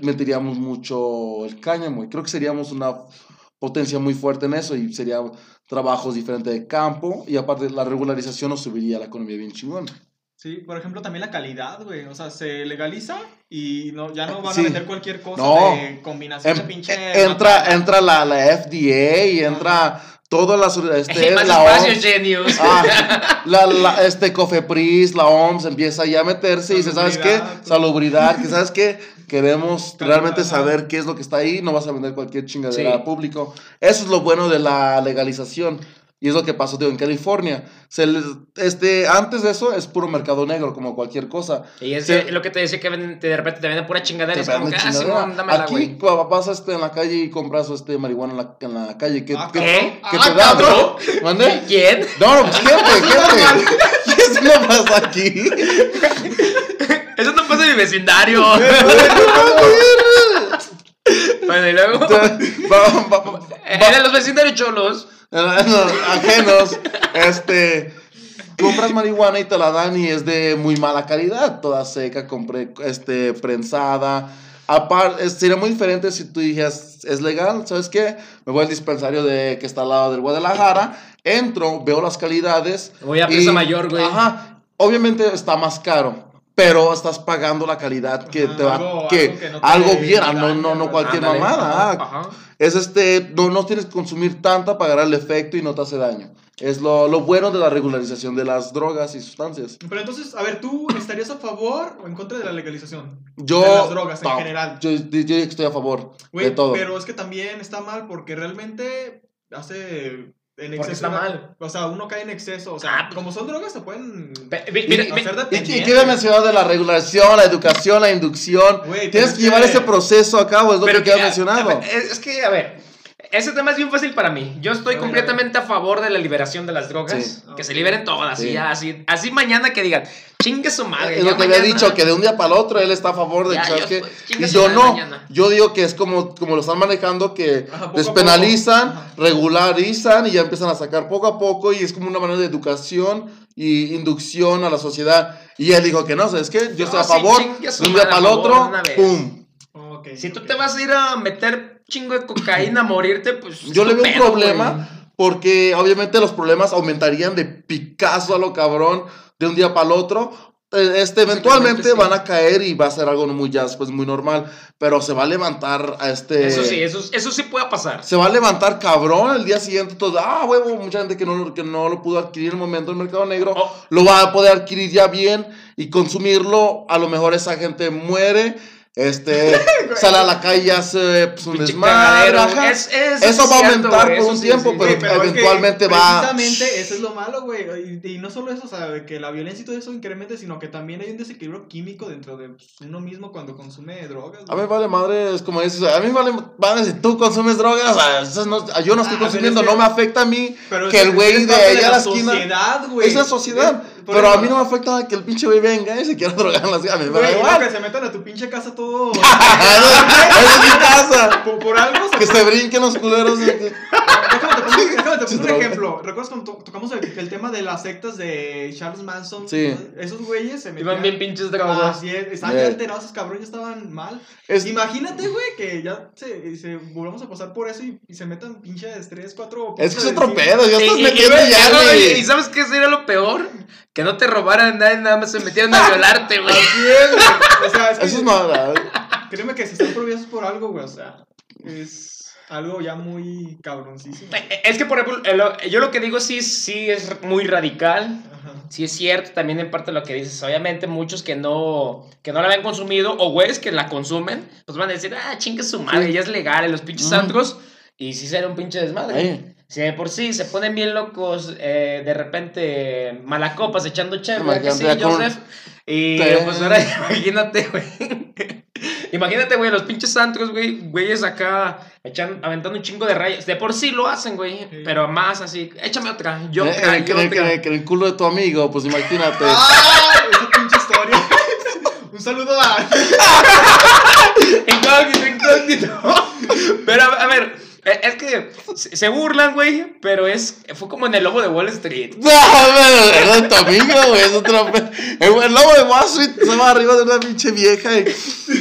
meteríamos mucho el cáñamo. Y creo que seríamos una potencia muy fuerte en eso y sería trabajos diferentes de campo. Y aparte, la regularización nos subiría la economía bien chingón. Sí, por ejemplo, también la calidad, güey. O sea, se legaliza y no, ya no van Sí. a meter cualquier cosa No. de combinación de Em- pinche. eh, entra, entra la, la FDA y entra todas las... Este, [laughs] Más la OMS. genius. Ah, [laughs] la, la- este Cofepris, la OMS empieza ya a meterse y dice, ¿sabes qué? Salubridad. Que ¿sabes qué? Queremos [laughs] Calidad, realmente saber qué es lo que está ahí, no vas a vender cualquier chingadera Sí. al público. Eso es lo bueno de la legalización. Y es lo que pasó, tío, en California. Se les- este, antes de eso es puro mercado negro, como cualquier cosa. Y es Sí. lo que te decía que ven- de repente te venden pura chingadera. y es como que, ah, dámela, Aquí vas este, en la calle y compras este marihuana en la, en la calle. ¿Qué, Ah, qué- ¿Qué? qué Ah, te da? cabrón. ¿Mande? ¿Quién? No, pues gente, [laughs] gente. [laughs] ¿Qué es lo que pasa aquí? [laughs] Eso no pasa en mi vecindario. Bueno, y luego. Va- va- va- Eran los vecindarios cholos. no, ajenos. Este. Compras marihuana y te la dan y es de muy mala calidad, toda seca, compré, este, prensada. Aparte, sería muy diferente si tú dijeras, es legal, ¿sabes qué? Me voy al dispensario de, que está al lado del Guadalajara, entro, veo las calidades. Voy a Plaza Mayor, güey. Ajá, obviamente está más caro. Pero estás pagando la calidad que Ajá, te va, algo- que algo que no algo viera, no, no, no cualquier Ándale. mamada. ah. Ajá. Es este, no, no tienes que consumir tanta para agarrar el efecto y no te hace daño. Es lo, lo bueno de la regularización de las drogas y sustancias. Pero entonces, a ver, ¿tú estarías a favor o en contra de la legalización? Yo, De las drogas en no, general. Yo, yo estoy a favor Güey, de todo. pero es que también está mal porque realmente hace en exceso. está mal. O sea, uno cae en exceso. O sea, Ah, pues- como son drogas, se pueden Y- mira, y- hacer ¿Y, dependiente. y qué había mencionado de la regulación, la educación, la inducción? Tienes es que llevar que- ese proceso a cabo, es lo que, que, había a- mencionado. ver, es que, a ver, ese tema es bien fácil para mí. Yo estoy A ver, completamente a, favor de la liberación de las drogas. Sí. Que se Ok. liberen todas. Sí. Y ya, así, así mañana que digan, chingue su madre. es lo que había dicho, que de un día para el otro él está a favor de Ya, que, ¿sabes yo qué? Y yo no. mañana. Yo digo que es como, como lo están manejando, que Ajá, despenalizan. Ajá. regularizan y ya empiezan a sacar poco a poco y es como una manera de educación y inducción a la sociedad. Y él dijo que no, ¿sabes qué? Yo No, estoy a sí, favor, de un día para el otro. ¡pum! Ok, Si tú ok. te vas a ir a meter chingo de cocaína a morirte, pues. Yo le veo un pedo, problema güey. porque obviamente los problemas aumentarían de Picasso a lo cabrón de un día para el otro. Eh, Este, eventualmente sí. van a caer y va a ser algo muy ya después muy normal, pero se va a levantar a este... Eso sí, eso, eso sí puede pasar. Se va a levantar cabrón el día siguiente todo, ah, huevo, mucha gente que no, lo- que no lo pudo adquirir en el momento del mercado negro, Oh. lo va a poder adquirir ya bien y consumirlo, a lo mejor esa gente muere, este, [laughs] sale a la calle y hace pues, un desmadre. Es- es Eso va a aumentar por un sí, tiempo, sí. pero eventualmente va... Precisamente eso es lo malo, güey. Y, y no solo eso, o sea, que la violencia y todo eso incremente, sino que también hay un desequilibrio químico dentro de pues, uno mismo cuando consume drogas. A mí vale madre, es como dices, a mí vale madre si tú consumes drogas, o sea, eso no- yo no estoy Ah, consumiendo, es que- no me afecta a mí Pero que el güey de allá a la la esquina... sociedad, güey. Es la sociedad, Pero a mí no me afecta que el pinche güey venga y se quiera [laughs] drogar en las mí me da igual. que se metan a tu pinche casa todo. [laughs] Esa es mi casa. por, por algo se Que se brinquen los culeros. y [laughs] te pongo, pongo un Droga. ejemplo. ¿Recuerdas cuando to- tocamos el, el tema de las sectas de Charles Manson? Sí. Esos güeyes se metían. Iban bien pinches drogados. Así es, estaban Yeah. bien alterados, esos cabrones ya estaban mal. Es- Imagínate, güey, que ya se, se volvamos a pasar por eso y, y se metan pinches 3, 4 Es que es otro pedo, ya Y- estás y- metiendo y- ya, güey. ¿Y sabes qué sería lo peor? Que no te robaran nada, nada más se metieran a [laughs] violarte, güey. Así es, güey. O sea, es que, Eso es nada. créeme que si están prohibidos por algo, güey, o sea, es algo ya muy cabroncísimo. [laughs] Es que, por ejemplo, eh, yo lo que digo sí, sí es muy radical. Ajá. Sí es cierto, también en parte lo que dices. Obviamente muchos que no, que no la habían consumido o güeyes que la consumen, pues van a decir, ah, chingue su madre, Sí. ya es legal en los pinches Ujú. antros. Y sí será un pinche desmadre. Ahí. Si de por sí se ponen bien locos, eh, de repente malacopas echando chévere, que sí, Joseph. Y pues ahora [laughs] imagínate, güey. Imagínate, güey, los pinches antros, güey, güeyes acá echan, aventando un chingo de rayos. De por sí lo hacen, güey, Sí. pero más así. Échame otra, yo Eh, otra, eh, yo que, otra. que- que en el culo de tu amigo, pues imagínate. [laughs] ¡Ah! Esa pinche historia. [laughs] Un saludo a. [laughs] Incógnito, incógnito. Pero a ver, es que se burlan, güey, pero es fue como en el lobo de Wall Street. [laughs] No, pero es tu amigo, güey. Es otro. El, el lobo de Wall Street se va arriba de una pinche vieja y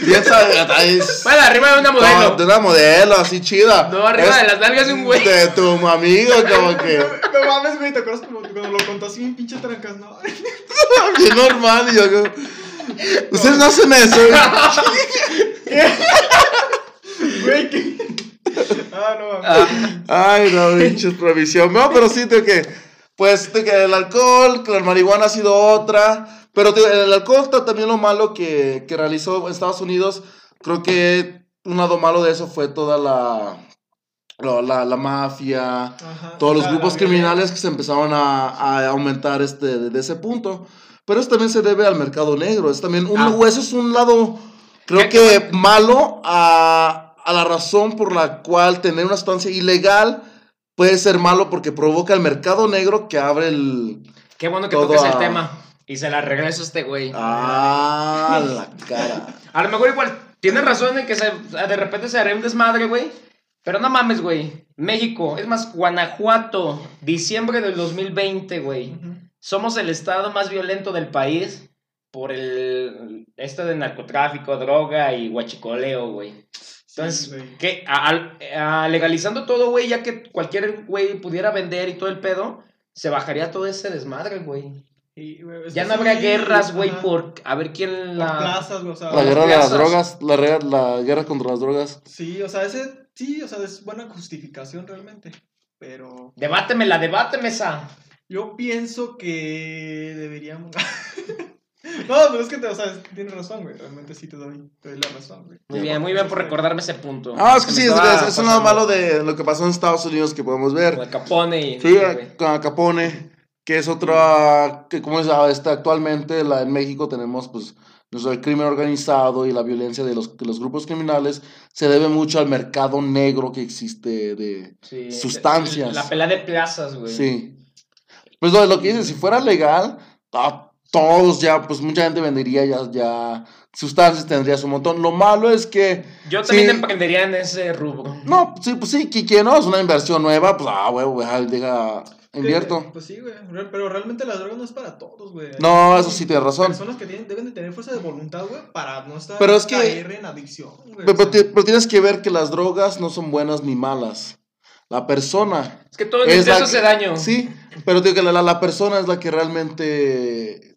piensa. es- Bueno, arriba de una no, modelo. de una modelo así chida. No, arriba Es de las nalgas de un güey. De tu amigo, como que. No mames, güey, ¿te acuerdas como cuando lo contó así bien pinche trancas, no? [laughs] Bien normal. Y yo, como, Ustedes no hacen eso. [laughs] Güey, que. Ah, no. Ah, Ay, no, pinches provisión. No, pero sí, tengo que. Pues te- que el alcohol, la marihuana ha sido otra. Pero te- el alcohol ta- también lo malo que, que realizó Estados Unidos. Creo que un lado malo de eso fue toda la. la, la- la mafia. Ajá. Todos los grupos criminales que se empezaron a, a aumentar este, de, ese punto. Pero eso también se debe al mercado negro. Es también un, Ah. eso es un lado, creo ¿Qué- que malo a, a la razón por la cual tener una sustancia ilegal puede ser malo porque provoca el mercado negro que abre el... Qué bueno que Todo toques el tema. Y se la regreso a este güey. Ah, la [laughs] cara. A lo mejor igual tienes razón en que se, de repente se hará un desmadre, güey. Pero no mames, güey. México, es más, Guanajuato, diciembre del 2020, güey. Somos el estado más violento del país. por el esto de narcotráfico, droga y guachicoleo, güey. Entonces, Sí, güey. que a- al- a- legalizando todo, güey, ya que cualquier güey pudiera vender y todo el pedo, se bajaría todo ese desmadre, güey. Y, Ya no habría sí, guerras, güey, por a ver quién por la... plazas, o sea, La guerra de las drogas, la, la guerra contra las drogas. Sí, o sea, ese, sí, o sea, es buena justificación realmente, pero Debátemela, debáteme esa. yo pienso que deberíamos... [laughs] no, pero es que, te, o sea, es- tienes razón, güey, realmente sí te doy, te doy la razón, güey. Muy bien, muy bien por recordarme ese punto. Ah, es que sí, es, es, es pasando malo de lo que pasó en Estados Unidos que podemos ver. Con Capone y... Sí, güey. con Capone, que es otra, que como es, ah, está actualmente la, en México tenemos pues nuestro el crimen organizado y la violencia de los, de los grupos criminales se debe mucho al mercado negro que existe de... Sí, Sustancias. La pelea de plazas, güey. Sí. Pues lo, lo que dices, si fuera legal, ah, todos ya, pues mucha gente vendería ya, ya sustancias, tendrías un montón. Lo malo es que... Yo también Sí. emprendería en ese rubro. No, sí, pues sí, que, no, es una inversión nueva, pues ah, huevo, deja, deja, Que, invierto. Pues sí, güey, pero realmente las drogas no es para todos, güey. No, eso sí tienes razón. Personas que tienen, deben de tener fuerza de voluntad, güey, para no estar Pero es que- caer en adicción, güey. Pero, tienes que ver que las drogas no son buenas ni malas. La persona. Es que todo la exceso hace daño. Sí, pero digo que la, la- la persona es la que realmente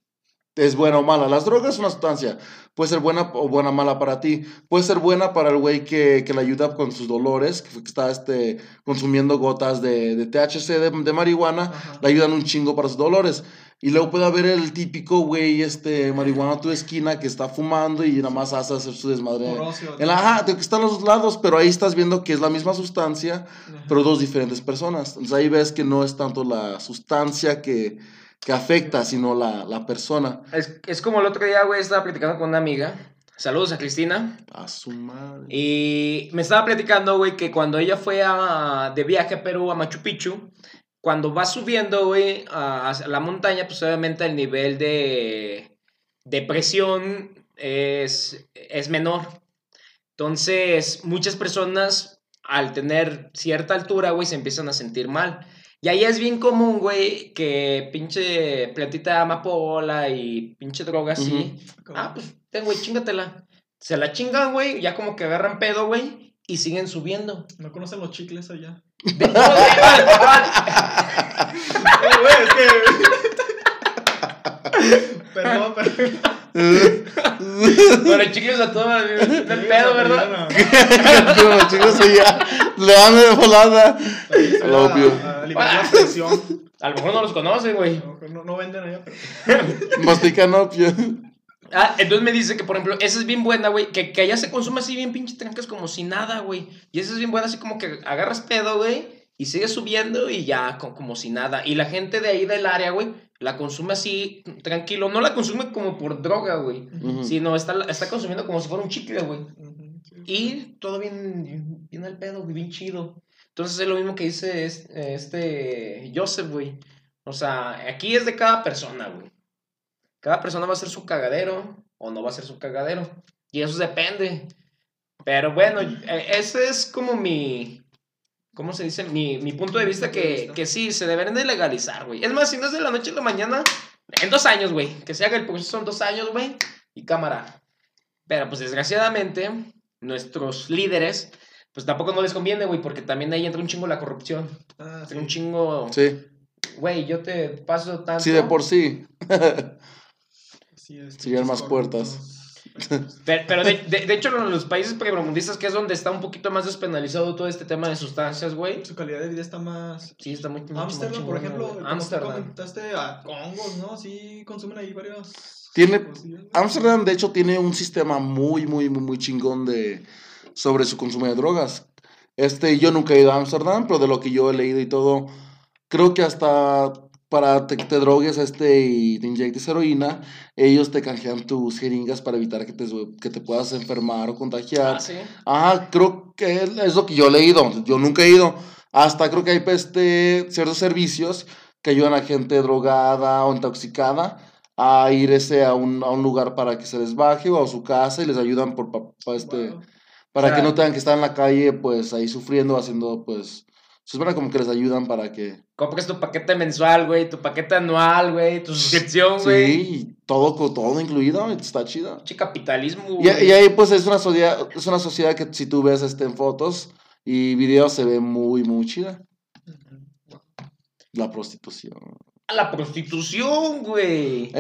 es buena o mala. Las drogas es una sustancia. Puede ser buena o buena mala para ti. Puede ser buena para el güey que, que le ayuda con sus dolores, que está este, consumiendo gotas de, de THC, de, de marihuana. Ajá. Le ayudan un chingo para sus dolores. Y luego puede haber el típico güey, este, marihuana a tu esquina que está fumando y nada más hace hacer su desmadre. ocio, En la, ajá, que están los dos lados, pero ahí estás viendo que es la misma sustancia, Ajá. pero dos diferentes personas. Entonces ahí ves que no es tanto la sustancia que, que afecta, sino la, la persona. Es, es como el otro día, güey, estaba platicando con una amiga. Saludos a Cristina. A su madre. Y me estaba platicando, güey, que cuando ella fue a, de viaje a Perú, a Machu Picchu, cuando va subiendo, güey, a, a la montaña, pues obviamente el nivel de, de presión es, es menor. Entonces, muchas personas, al tener cierta altura, güey, se empiezan a sentir mal. Y ahí es bien común, güey, que pinche plantita de amapola y pinche droga así. Ah, pues ten, güey, chingatela. Se la chingan, güey, ya como que agarran pedo, güey, y siguen subiendo. No conocen los chicles allá. De- no, güey, Eh, es que. Perdón, perdón. Con el chicles a todo el el pedo, ¿verdad? [laughs] Los chicos ahí ya le dan de volada. Al opio. La presión. A lo mejor no los conoce, güey. No, no, no venden allá, pero. [laughs] Mastican opio. Ah, entonces me dice que, por ejemplo, esa es bien buena, güey, que, que allá se consume así bien pinche trancas como si nada, güey. Y esa es bien buena, así como que agarras pedo, güey, y sigues subiendo y ya co- como si nada. Y la gente de ahí del área, güey, la consume así tranquilo. No la consume como por droga, güey, sino está, está consumiendo como si fuera un chicle, güey. Y todo bien, bien al pedo, güey, bien chido. Entonces es lo mismo que dice es- este Joseph, güey. O sea, aquí es de cada persona, güey. Cada persona va a ser su cagadero o no va a ser su cagadero. Y eso depende. Pero bueno, eh, ese es como mi... ¿Cómo se dice? Mi, mi punto de vista que, que sí, se deberían de legalizar, güey. Es más, si no es de la noche a la mañana, en dos años, güey. Que se haga el proceso en dos años, güey. Y cámara. Pero pues desgraciadamente, nuestros líderes, pues tampoco no les conviene, güey, porque también ahí entra un chingo la corrupción. Ah, Entra sí. un chingo, Sí, güey, yo te paso tanto. sí, de por sí. Sí, hay más corruptos. Pero, pero de, de- de hecho, en los países primermundistas, que es donde está un poquito más despenalizado todo este tema de sustancias, güey. Su calidad de vida está más. Sí, está muy Amsterdam, por ejemplo, Amsterdam. comentaste a Congos, ¿no? Sí, consumen ahí varios. Tiene-. Amsterdam, de hecho, tiene un sistema muy, muy, muy, muy chingón de, sobre su consumo de drogas. Este, yo nunca he ido a Amsterdam, pero de lo que yo he leído y todo, creo que hasta para que te drogues este y te inyectes heroína, ellos te canjean tus jeringas para evitar que te, que te puedas enfermar o contagiar. Ah, sí. Ajá, creo que es lo que yo he leído. Yo nunca he ido. Hasta creo que hay este, ciertos servicios que ayudan a gente drogada o intoxicada a irse a un, a un lugar para que se les baje o a su casa y les ayudan por, pa- pa- este, Wow. Para que no tengan que estar en la calle pues ahí sufriendo, haciendo pues Se supone como que les ayudan para que... Compres tu paquete mensual, güey, tu paquete anual, güey, tu suscripción, güey. Sí, todo, todo incluido, está chido. Che capitalismo, Y, güey. y ahí pues es una sociedad, es una sociedad que si tú ves este, en fotos y videos se ve muy, muy chida. La prostitución. La prostitución, güey.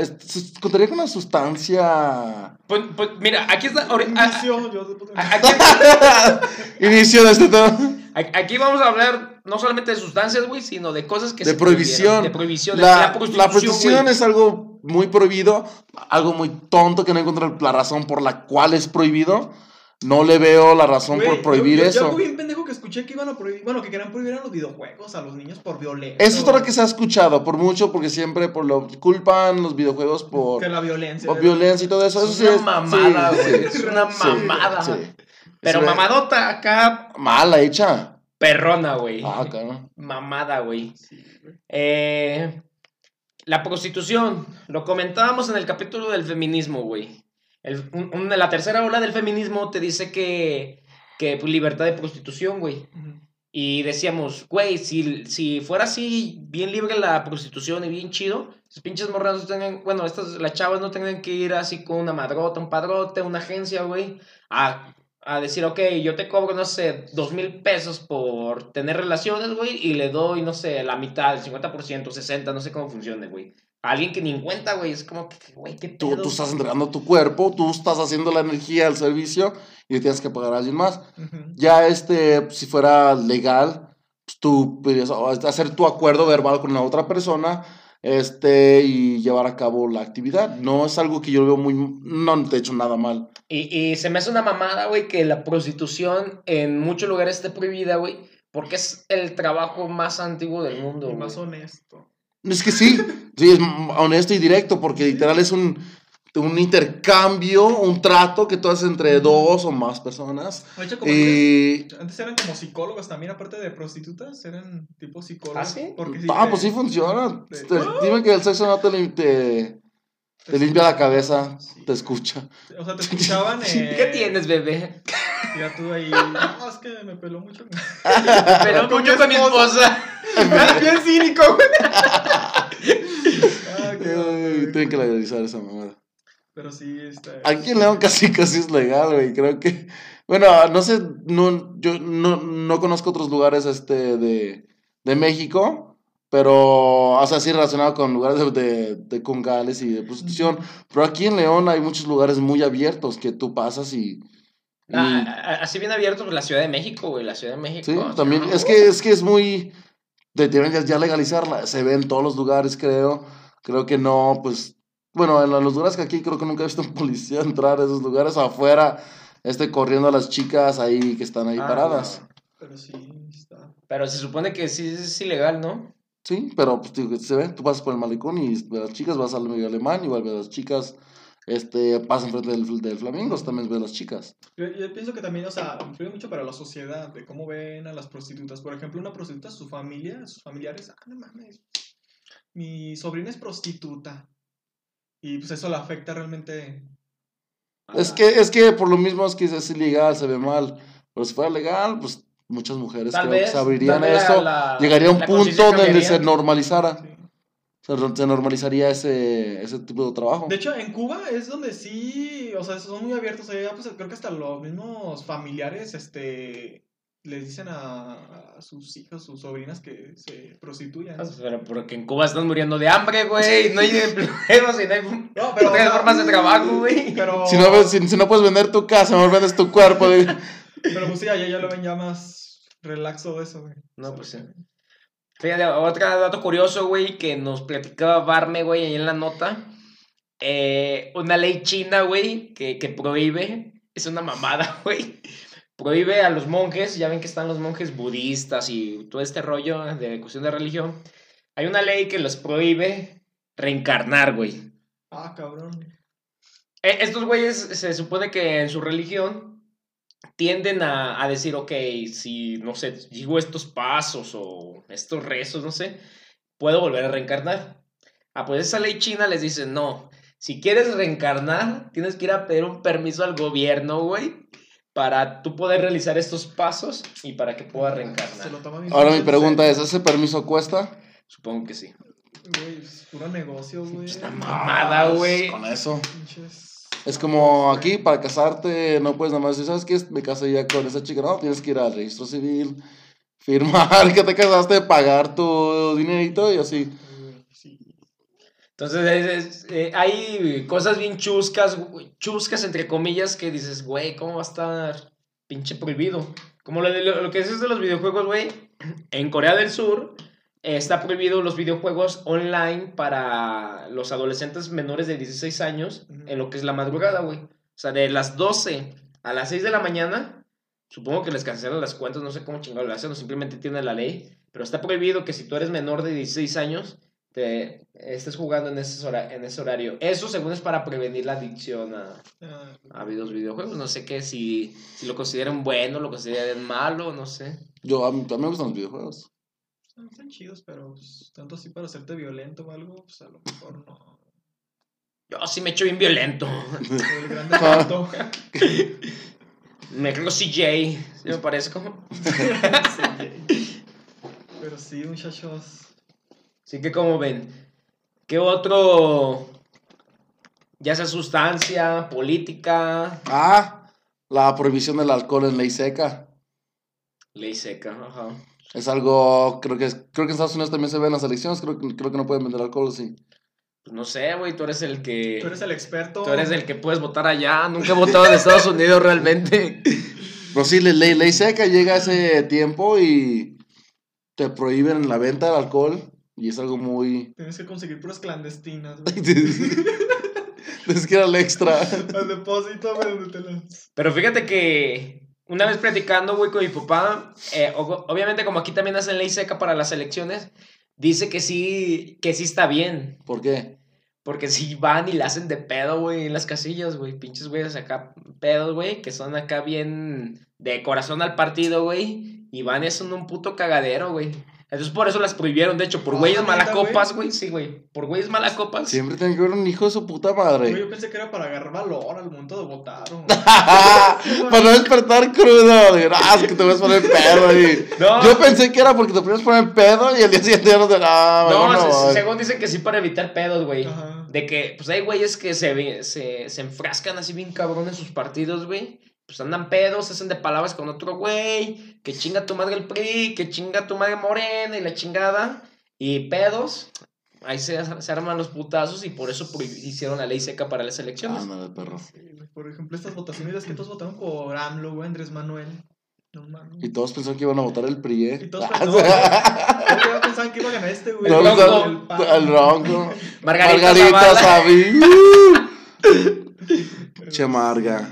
Contaría con una sustancia... Pues, pues, mira, aquí está. a- Inicio, yo a- aquí, [laughs] Inicio de este tema. a- aquí vamos a hablar no solamente de sustancias, güey, sino de cosas que De se prohibición. De prohibición. La, de- la prostitución, prostitución es algo muy prohibido, algo muy tonto que no encuentro la razón por la cual es prohibido. No le veo la razón Güey, por prohibir yo, yo- eso. Yo algo bien pendejo que escuché que iban a prohibir, bueno, que querían prohibir a los videojuegos a los niños por violencia. Eso es todo lo que se ha escuchado, por mucho, porque siempre por lo culpan los videojuegos por, Que la violencia. por violencia y todo eso. Es eso sí una es- mamada, sí, güey. sí, Es una sí, mamada. sí. Pero Sí, mamadota acá, Mala hecha. perrona, güey. Ah, claro. Mamada, güey. Sí, güey. Eh, la prostitución, lo comentábamos en el capítulo del feminismo, güey. El- un- un- la tercera ola del feminismo te dice que, que pues, libertad de prostitución, güey. Ujú. Y decíamos, güey, si, si fuera así bien libre la prostitución y bien chido, esas pinches morras no tengan, bueno, estas, las chavas no tengan que ir así con una madrota, un padrote, una agencia, güey, a, a decir, ok, yo te cobro, no sé, dos mil pesos por tener relaciones, güey, y le doy, no sé, la mitad, el 50%, 60%, no sé cómo funcione, güey. A alguien que ni en cuenta, güey, es como que, güey, qué Tú, pedo. tú estás entregando tu cuerpo, tú estás haciendo la energía al servicio y le tienes que pagar a alguien más. Ya este, si fuera legal, pues tú podrías hacer tu acuerdo verbal con la otra persona este, y llevar a cabo la actividad. No es algo que yo veo muy... No te he hecho nada mal. Y, y se me hace una mamada, güey, que la prostitución en muchos lugares esté prohibida, güey, porque es el trabajo más antiguo del mundo, Y más honesto. Es que sí, sí, es honesto y directo, porque literal es un, un intercambio, un trato que tú haces entre dos o más personas. De hecho, como Y... antes, antes eran como psicólogos también, aparte de prostitutas, eran tipo psicólogos. ¿Ah, sí? Porque Ah, te- pues sí funciona. te- Te- dime que el sexo no te, te, te limpia la cabeza, te escucha. O sea, te escuchaban. [laughs] Eh, ¿Qué tienes, bebé? Ya tú ahí. No, es que me peló mucho. [laughs] Pero [laughs] Con mucho mi con mi esposa. esposa. Es bien cínico, güey. Tienen que legalizar esa mamada. Pero sí, está. Aquí en León casi casi es legal, güey. Creo que. Bueno, no sé, no, yo no, no conozco otros lugares este de, de México, pero, o sea, sí relacionado con lugares de, de, de congales y de prostitución. Pero aquí en León hay muchos lugares muy abiertos que tú pasas y. y- Ah, así bien abierto, pues la Ciudad de México, güey, la Ciudad de México. sí, también. no, Es que, es que es muy. De, ya legalizarla. Se ve en todos los lugares, creo. Creo que no, pues. Bueno, en los lugares que aquí creo que nunca he visto un [laughs] policía entrar a esos lugares afuera, este corriendo a las chicas ahí que están ahí Ah, paradas. no. Pero sí, está. Pero se supone que sí es ilegal, ¿no? Sí, pero pues digo, se ve, tú pasas por el malecón y ves a las chicas, vas al medio alemán, igual ves a las chicas, este, pasan frente del, del Flamingo, también ves a las chicas. Yo, yo pienso que también, o sea, influye mucho para la sociedad, de cómo ven a las prostitutas. Por ejemplo, una prostituta, su familia, sus familiares, ah, no mames, mi sobrina es prostituta. Y pues eso la afecta realmente. a Es que, es que por lo mismo es que es ilegal, se ve mal. Pero si fuera legal, pues muchas mujeres Tal creo vez. que se abrirían vez eso. la- Llegaría a un punto donde se normalizara. Sí. Se, se normalizaría ese, ese tipo de trabajo. De hecho, en Cuba es donde sí, o sea, son muy abiertos. allá, pues creo que hasta los mismos familiares, este, les dicen a, a sus hijos, sus sobrinas que se prostituyan. Ah, Pero porque en Cuba están muriendo de hambre, güey. No hay empleos y no hay No, [laughs] pero, otras o sea, formas de trabajo, güey. Pero, Si no, ves- si, si no puedes vender tu casa, mejor vendes tu cuerpo. de- pero pues sí, allá ya lo ven ya más relaxo de eso, güey. No, O sea, pues sí. Fíjate, otro dato curioso, güey, que nos platicaba Barme, güey, ahí en la nota. Eh, una ley china, güey, que, que prohíbe, es una mamada, [laughs] güey. Prohíbe a los monjes, ya ven que están los monjes budistas y todo este rollo de cuestión de religión. Hay una ley que los prohíbe reencarnar, güey. Ah, cabrón. Eh, Estos güeyes se supone que en su religión tienden a, a decir, ok, si, no sé, digo estos pasos o estos rezos, no sé, puedo volver a reencarnar. Ah, pues esa ley china les dice, no, si quieres reencarnar, tienes que ir a pedir un permiso al gobierno, güey, para tú poder realizar estos pasos y para que puedas Se reencarnar. lo toma bien Ahora mi pregunta es. ¿ese permiso cuesta? Supongo que sí. Güey, es puro negocio, güey. Esta mamada, güey. Con eso. Es como aquí, para casarte, no puedes nada más decir, ¿sabes qué? Me casé ya con esa chica. No, tienes que ir al registro civil, firmar [laughs] que te casaste, pagar tu dinerito y así. Entonces, es- es- eh, hay cosas bien chuscas, chuscas entre comillas, que dices, güey, ¿cómo va a estar pinche prohibido? Como lo, lo, lo que dices de los videojuegos, güey, [clears throat] en Corea del Sur eh, está prohibido los videojuegos online para los adolescentes menores de 16 años en lo que es la madrugada, güey. O sea, de las 12 a las 6 de la mañana, supongo que les cancelan las cuentas, no sé cómo chingado lo hacen, o simplemente tiene la ley, pero está prohibido que si tú eres menor de 16 años, te estés jugando en ese, hora- en ese horario. Eso según es para prevenir la adicción a, Ah, a los videojuegos. No sé qué, si, si lo consideran bueno, lo consideran malo, no sé. Yo, a mí, a mí me gustan los videojuegos. están, están chidos, pero pues, tanto así para hacerte violento o algo, pues a lo mejor no. Yo sí me echo bien violento. El grande tanto. [laughs] Me creo CJ, ¿sí me parezco? [laughs] Pero sí, muchachos. Así que como ven, ¿qué otro, ya sea sustancia, política, Ah, la prohibición del alcohol en ley seca. ley seca? Ajá. Es algo, creo que, es- creo que en Estados Unidos también se ve en las elecciones, creo, que- creo que no pueden vender alcohol, sí. Pues no sé, güey, tú eres el que... Tú eres el experto. Tú eres el que puedes votar allá. Nunca he votado en Estados Unidos realmente. [laughs] Pero sí, ley, ley seca llega ese tiempo y te prohíben la venta del alcohol y es algo muy... Tienes que conseguir puras clandestinas, [laughs] güey. es que era el extra. Al depósito, güey, donde te las. Pero fíjate que una vez platicando, güey, con mi papá, eh, obviamente como aquí también hacen ley seca para las elecciones, dice que sí, que sí está bien. ¿Por qué? Porque si van y la hacen de pedo, güey, en las casillas, güey. Pinches güeyes acá pedos, güey, que son acá bien de corazón al partido, güey. Y van y hacen un puto cagadero, güey. Entonces por eso las prohibieron, de hecho, por Ah, güeyes ¿neta, malacopas, güey. Sí, güey. Por güeyes malacopas. Siempre tiene que haber un hijo de su puta Güey, madre. yo pensé que era para agarrar valor al momento de votar. [laughs] Para no despertar crudo. de, Ah, es que te vas a poner pedo ahí. No. Yo pensé que era porque te ponías poner pedo y el día siguiente ya no te. Ah, No, mejor no se- voy". según dicen que sí para evitar pedos, güey. Ajá. De que, pues hay güeyes que se, se, se enfrascan así bien cabrón en sus partidos, güey. Pues andan pedos, se hacen de palabras con otro güey. Que chinga tu madre el PRI, que chinga tu madre Morena y la chingada. Y pedos. Ahí se, se arman los putazos y por eso hicieron la ley seca para las elecciones. Ándale, perro. Sí, güey, Por ejemplo, estas votaciones las que todos votaron por AMLO, güey, Andrés Manuel. No mames. Y todos pensaron que iban a votar el PRI, ¿eh? Y todos [laughs] no, güey. Todos pensaban que iba a ganar este, güey. No, El no, Bronco. El ronco. Margarita, Margarita Zavala. Sabi. [laughs] Pero Che marga.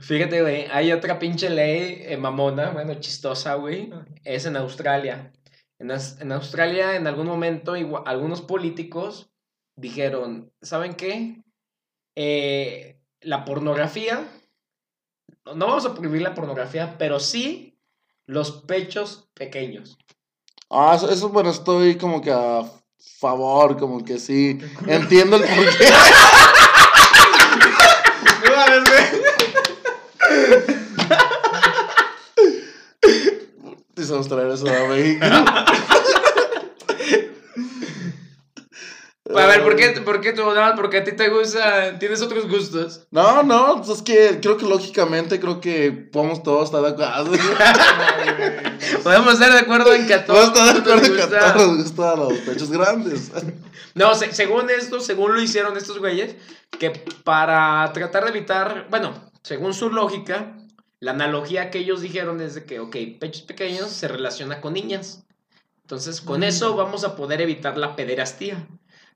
Fíjate, güey, hay otra pinche ley eh, mamona, bueno, chistosa, güey. Ah. Es en Australia. En, en Australia, en algún momento, igua- algunos políticos dijeron, ¿saben qué? Eh, la pornografía, no no vamos a prohibir la pornografía, pero sí los pechos pequeños. Ah, eso, eso, bueno, estoy como que a favor, como que sí. [laughs] Entiendo el porqué. [laughs] No mames, güey. Quisimos traer eso a México. A ver, ¿por qué, por qué tú, nada más porque a ti te gusta, tienes otros gustos? No, no, pues es que creo que lógicamente creo que podemos todos estar de acuerdo. Podemos estar de acuerdo en que a Todos todos estar de acuerdo nos que a todos nos gustan los pechos grandes. No, se- según esto, según lo hicieron estos güeyes, que para tratar de evitar, bueno, según su lógica, la analogía que ellos dijeron es de que, ok, pechos pequeños se relaciona con niñas. Entonces, con Mm. eso vamos a poder evitar la pederastía.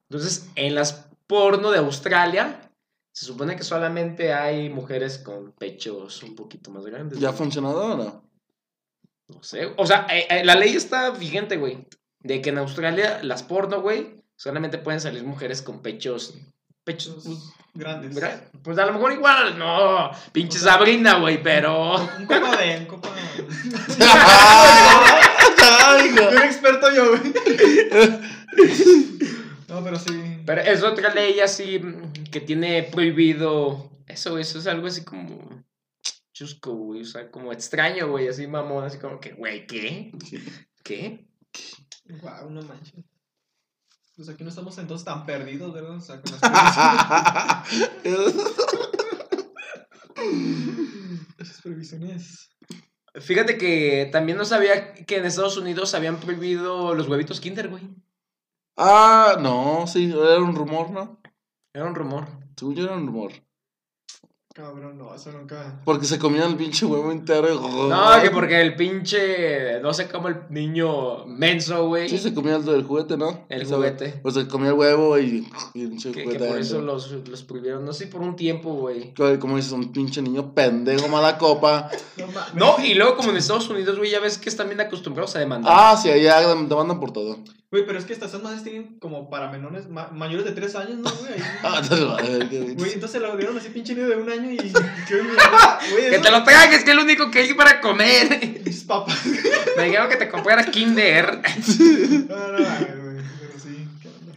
Entonces, en las porno de Australia, se supone que solamente hay mujeres con pechos un poquito más grandes. ¿Ya ha funcionado o no? No sé. O sea, eh, eh, la ley está vigente, güey. De que en Australia las porno, güey, solamente pueden salir mujeres con pechos. Pechos. Grandes. Pues, pues a lo mejor igual, no. Pinche Sabrina, güey, pero. Un copa de, un copa. Ay, no. Bien experto yo, güey. No, pero sí. Pero es otra ley así que tiene prohibido. Eso, eso es algo así como. chusco, güey. O sea, como extraño, güey, así mamón, así como que, güey, ¿qué? ¿Qué? Guau, no manches. Pues aquí no estamos entonces tan perdidos, ¿verdad? O sea, con las [laughs] previsiones. [laughs] Esas previsiones. Fíjate que también no sabía que en Estados Unidos habían prohibido los huevitos Kinder, güey. ah, no, sí, era un rumor, ¿no? Era un rumor. Según yo era un rumor. Cabrón, no, eso nunca. Porque se comían el pinche huevo entero. y- No, que porque el pinche. No sé cómo el niño menso, güey. Sí, se comía el del juguete, ¿no? El O sea, juguete. O sea, comía el huevo y, y el pinche Que, que juguete por eso los, los prohibieron. No sé, por un tiempo, güey. Co- Como dices, un pinche niño pendejo, mala copa. No. No, y luego como en Estados Unidos, güey, ya ves que están bien acostumbrados a demandar. Ah, sí, allá te mandan por todo. Güey, pero es que estas madres tienen como para menores, ma- mayores de 3 años, ¿no, güey? [laughs] Ah, Güey, entonces lo dieron así pinche niño de un año y. Que te lo trajes, que es lo único que hay para comer. Mis papás. Me dijeron que te comprara Kinder. [laughs] No, no, no, güey. Pero sí, ¿qué onda?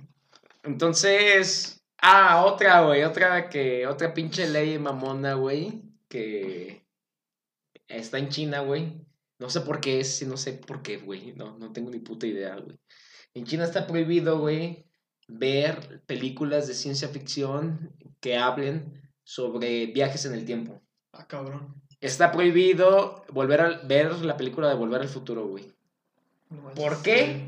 Entonces. Ah, otra, güey. Otra que. Otra pinche ley mamona, güey. Que. Está en China, güey. No sé por qué es, no sé por qué, güey. No, no tengo ni puta idea, güey. En China está prohibido, güey, ver películas de ciencia ficción que hablen sobre viajes en el tiempo. Ah, cabrón. Está prohibido volver a ver la película de Volver al Futuro, güey. No. ¿Por qué?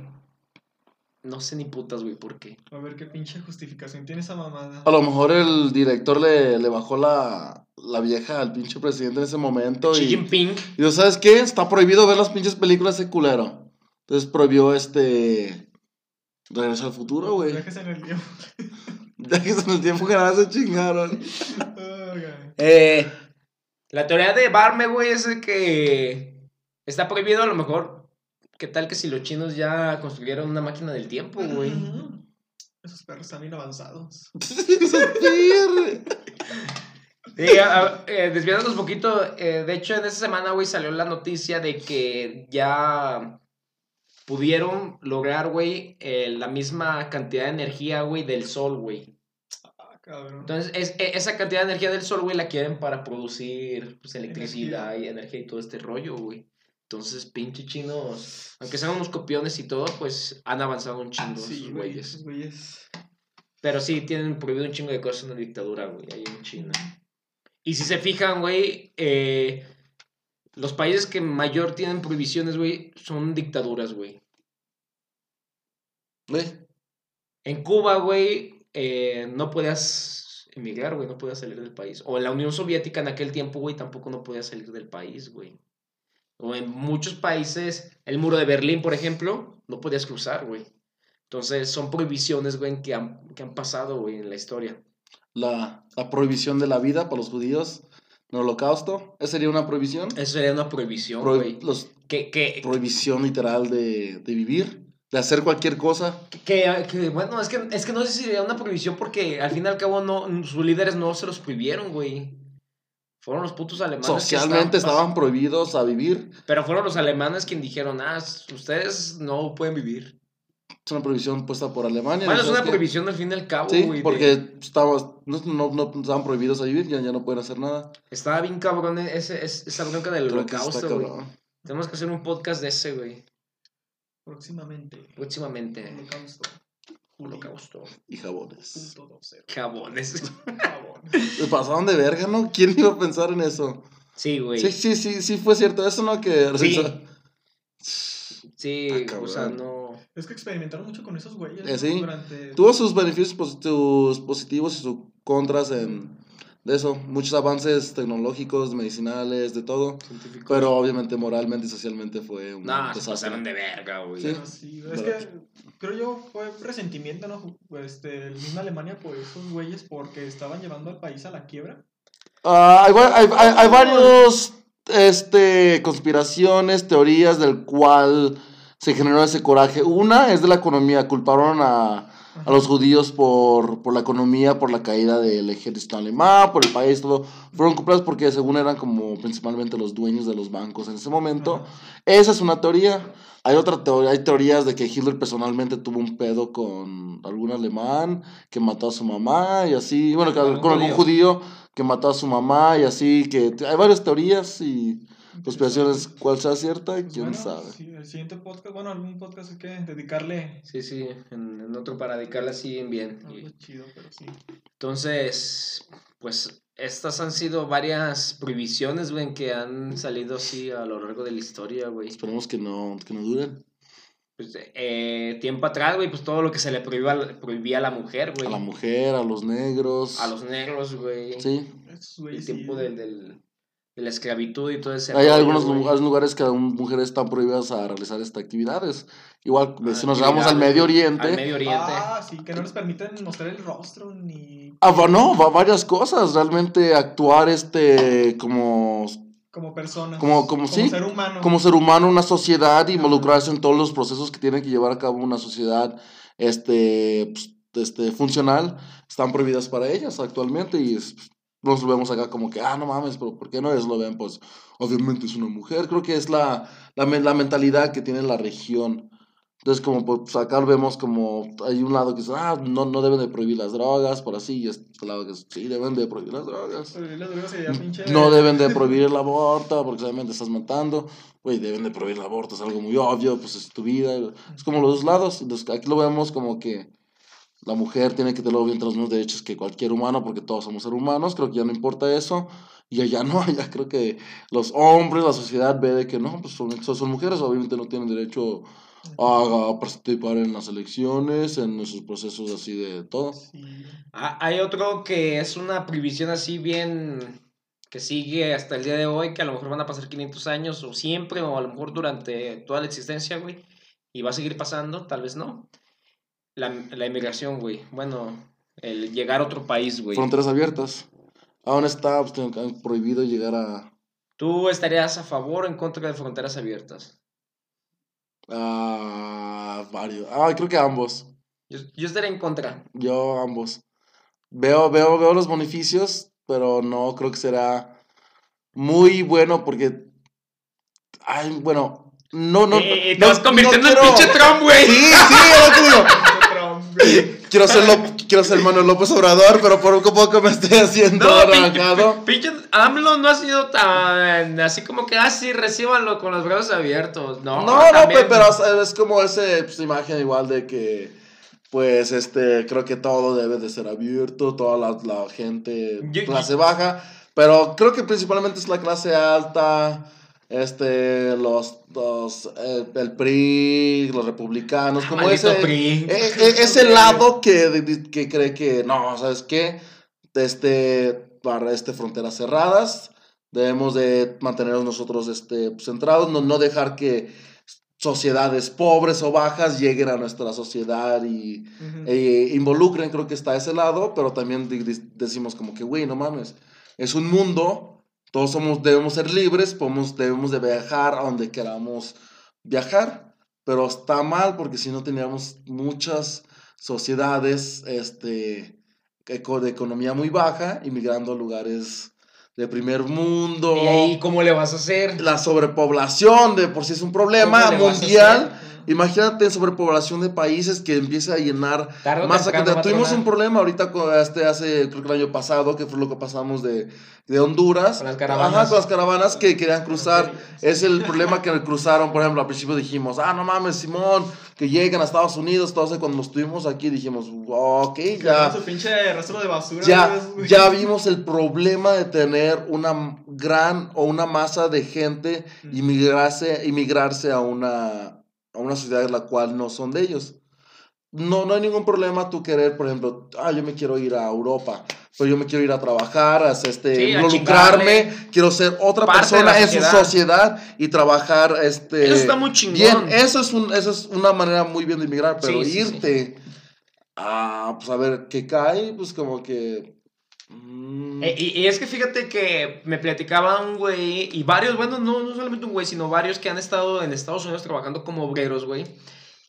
No sé ni putas, güey, por qué. A ver qué pinche justificación tiene esa mamada. A lo mejor el director le, le bajó la, la vieja al pinche presidente en ese momento. Xi Y, Jinping. y dijo, ¿sabes qué? Está prohibido ver las pinches películas de culero. Entonces prohibió este... Regreso al futuro, güey. Viajes en el tiempo. [laughs] Ya que en el tiempo que nada se chingaron. Eh, la teoría de Barme, güey, es de que está prohibido a lo mejor. ¿Qué tal que si los chinos ya construyeron una máquina del tiempo, güey? Esos perros están bien avanzados. [laughs] Sí, a- a- eh, desviándonos un poquito, eh, de hecho en esa semana, güey, salió la noticia de que ya pudieron lograr, güey, eh, la misma cantidad de energía, güey, del sol, güey. Ah, cabrón. Entonces, es, e- esa cantidad de energía del sol, güey, la quieren para producir pues, electricidad y energía y todo este rollo, güey. Entonces, pinche chinos, aunque sean unos copiones y todo, pues han avanzado un chingo sí, güeyes. Esos güeyes. Pero sí, tienen prohibido un chingo de cosas en la dictadura, güey, ahí en China. Y si se fijan, güey, eh, los países que mayor tienen prohibiciones, güey, son dictaduras, güey. En Cuba, güey, eh, no podías emigrar, güey, no podías salir del país. O en la Unión Soviética en aquel tiempo, güey, tampoco no podías salir del país, güey. O en muchos países, el muro de Berlín, por ejemplo, no podías cruzar, güey. Entonces, son prohibiciones, güey, que han, que han pasado, güey, en la historia. La, la prohibición de la vida para los judíos en el holocausto. ¿Esa sería una prohibición? Eso sería una prohibición, Prohi- güey. que, prohibición literal de, de vivir, de hacer cualquier cosa. que, que, bueno, es que, es que no sé si sería una prohibición porque al fin y al cabo no, sus líderes no se los prohibieron, güey. Fueron los putos alemanes. que Socialmente estaban estaban prohibidos a vivir. Pero fueron los alemanes quienes dijeron, ah, ustedes no pueden vivir. Es una prohibición puesta por Alemania. Bueno, ¿no es una prohibición al fin y al cabo, Sí, güey. de- porque estábamos, no, no, no estaban prohibidos a vivir, ya, ya no pueden hacer nada. Estaba bien cabrón ese, ese- esa bronca del que holocausto, güey. Tenemos que hacer un podcast de ese, güey. Próximamente. Próximamente. Holocausto. Holocausto. Y jabones. Jabones. [laughs] Jabón. Se pasaron de verga, ¿no? ¿Quién iba a pensar en eso? Sí, güey. Sí, sí, sí, sí fue cierto eso, ¿no? Que Sí. Sí, Ah, o sea, cabrón. no. Es que experimentaron mucho con esos güeyes. Eh, ¿no? sí. Durante. Tuvo sus beneficios sus positivos y sus contras en, de eso. Muchos avances tecnológicos, medicinales, de todo. Pero obviamente moralmente y socialmente fue un No, se desastre. pasaron de verga, güey. Sí. Sí, es que creo yo fue resentimiento, ¿no? Este, el mismo Alemania por esos güeyes porque estaban llevando al país a la quiebra. Ah, hay, hay, hay- hay varios este, conspiraciones, teorías del cual se generó ese coraje. Una es de la economía, culparon a, a los judíos por, por la economía, por la caída del ejército alemán, por el país, todo. Fueron culpados porque según eran como principalmente los dueños de los bancos en ese momento. Ajá. Esa es una teoría. Hay otra teoría, hay teorías de que Hitler personalmente tuvo un pedo con algún alemán que mató a su mamá y así, bueno, con algún judío que mató a su mamá y así, que hay varias teorías y conspiraciones, cuál sea cierta, quién Bueno, sabe. sí, el siguiente podcast, bueno, algún podcast hay que dedicarle Sí, sí, en, en otro para dedicarle así bien bien. algo Y- chido, pero sí. Entonces, pues estas han sido varias prohibiciones, güey, que han salido así a lo largo de la historia, güey. Esperemos que no, que no duren. Pues, eh, tiempo atrás, güey, pues todo lo que se le prohibía, a- prohibía a la mujer, güey. A la mujer, a los negros. A los negros, güey. Sí. El sí, tiempo del, del- de la esclavitud y todo ese Hay algunos güey. lu- hay lugares que aún mujeres están prohibidas a realizar estas actividades. Igual, Ah, si nos vamos al Medio. Oriente. Al Medio Oriente. Ah, sí, que no les permiten mostrar el rostro ni Ah, va- no, va- varias cosas. Realmente actuar este como, como personas. Como- como sí, ser humano. como ser humano, una sociedad, involucrarse en todos los procesos que tiene que llevar a cabo una sociedad este, pues, este, funcional, están prohibidas para ellas actualmente y es- nos lo vemos acá como que, ah, no mames, pero ¿por qué no ellos lo ven? Pues obviamente es una mujer, creo que es la, la, la mentalidad que tiene la región. Entonces, como pues acá vemos como, hay un lado que dice, ah, no, no deben de prohibir las drogas, por así, y este lado que dice, sí, deben de prohibir las drogas. Las drogas No deben de [laughs] prohibir el aborto porque obviamente estás matando. Güey, deben de prohibir el aborto, es algo muy obvio, pues es tu vida. Es como los dos lados. Entonces, aquí lo vemos como que la mujer tiene que tener obviamente los mismos derechos que cualquier humano porque todos somos seres humanos. Creo que ya no importa eso. Y allá no, [laughs] allá creo que los hombres, la sociedad ve de que no, pues son, son, son mujeres, obviamente no tienen derecho a, a participar en las elecciones, en esos procesos así de todo. Sí. Ah, Hay otro que es una prohibición así bien que sigue hasta el día de hoy, que a lo mejor van a pasar 500 años o siempre, o a lo mejor durante toda la existencia, güey, y va a seguir pasando, tal vez no. La, la inmigración, güey. Bueno, el llegar a otro país, güey. Fronteras abiertas. Aún está pues, prohibido llegar a, ¿Tú estarías a favor o en contra de fronteras abiertas? a varios. Ah, creo que ambos. Yo, yo estaría en contra. Yo ambos. Veo, veo, veo los beneficios, pero no creo que será muy bueno porque. Ay, bueno. No, no. Eh, eh, te no- vas convirtiendo no en quiero- pinche Trump, güey. Sí, sí, lo que digo. [laughs] Quiero ser, Lo- quiero ser Manuel López Obrador, pero por poco me estoy haciendo No, arrancado. [laughs] pinche AMLO no ha sido tan así como que así recíbanlo con los brazos abiertos. No, No, no, también- pero es como esa pues, imagen igual de que, pues, este, creo que todo debe de ser abierto, toda la, la gente, Yo- clase baja, pero creo que principalmente es la clase alta, este, los, los eh, el PRI, los republicanos, como Maldito ese, PRI. e- e- ese lado que, que cree que, no, ¿sabes qué? Este, para este, fronteras cerradas, debemos de mantenernos nosotros este, centrados, no, no dejar que sociedades pobres o bajas lleguen a nuestra sociedad y Ujú. e involucren, creo que está ese lado, pero también decimos como que, güey, no mames, es un mundo, todos somos, debemos ser libres, podemos, debemos de viajar a donde queramos viajar, pero está mal porque si no teníamos muchas sociedades este, eco- de economía muy baja, inmigrando a lugares de primer mundo. ¿Y ahí cómo le vas a hacer? La sobrepoblación de por sí es un problema ¿Cómo le vas a mundial. Imagínate en sobrepoblación de países que empieza a llenar Tarde o más a Tuvimos tronar. un problema ahorita con este hace creo que el año pasado que fue lo que pasamos de, de Honduras. Con las caravanas. Ajá, con las caravanas que querían cruzar. Es el problema que cruzaron, por ejemplo, al principio dijimos, ah, no mames, Simón, que lleguen a Estados Unidos. Entonces, cuando estuvimos aquí dijimos, ok, ya. Su pinche rastro de basura. Ya, ya vimos el problema de tener una gran o una masa de gente inmigrarse, inmigrarse a una, a una sociedad en la cual no son de ellos. No, no hay ningún problema tú querer, por ejemplo, ah, yo me quiero ir a Europa, pero yo me quiero ir a trabajar, a este, Sí, a chingarle. quiero ser otra persona en su sociedad. y trabajar, este... Eso está muy chingón. Bien, eso es, un, eso es una manera muy bien de inmigrar, pero Sí, sí, sí. irte a, pues a ver qué cae, pues como que... mm, Eh, y, y es que fíjate que me platicaba un güey, y varios, bueno, no, no solamente un güey, sino varios que han estado en Estados Unidos trabajando como obreros, güey,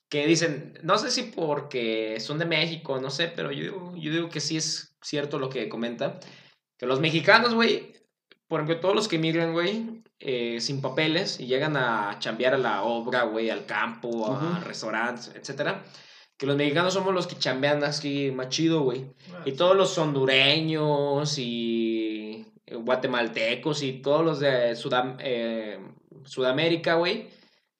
que dicen, no sé si porque son de México, no sé, pero yo digo, yo digo que sí es cierto lo que comenta, que los mexicanos, güey, por ejemplo, todos los que emigran, güey, eh, sin papeles y llegan a chambear a la obra, güey, al campo, a Ujú. restaurantes, etcétera, que los mexicanos somos los que chambean así más chido, güey. Ah, Y todos los hondureños y guatemaltecos y todos los de Sudam- eh, Sudamérica, güey,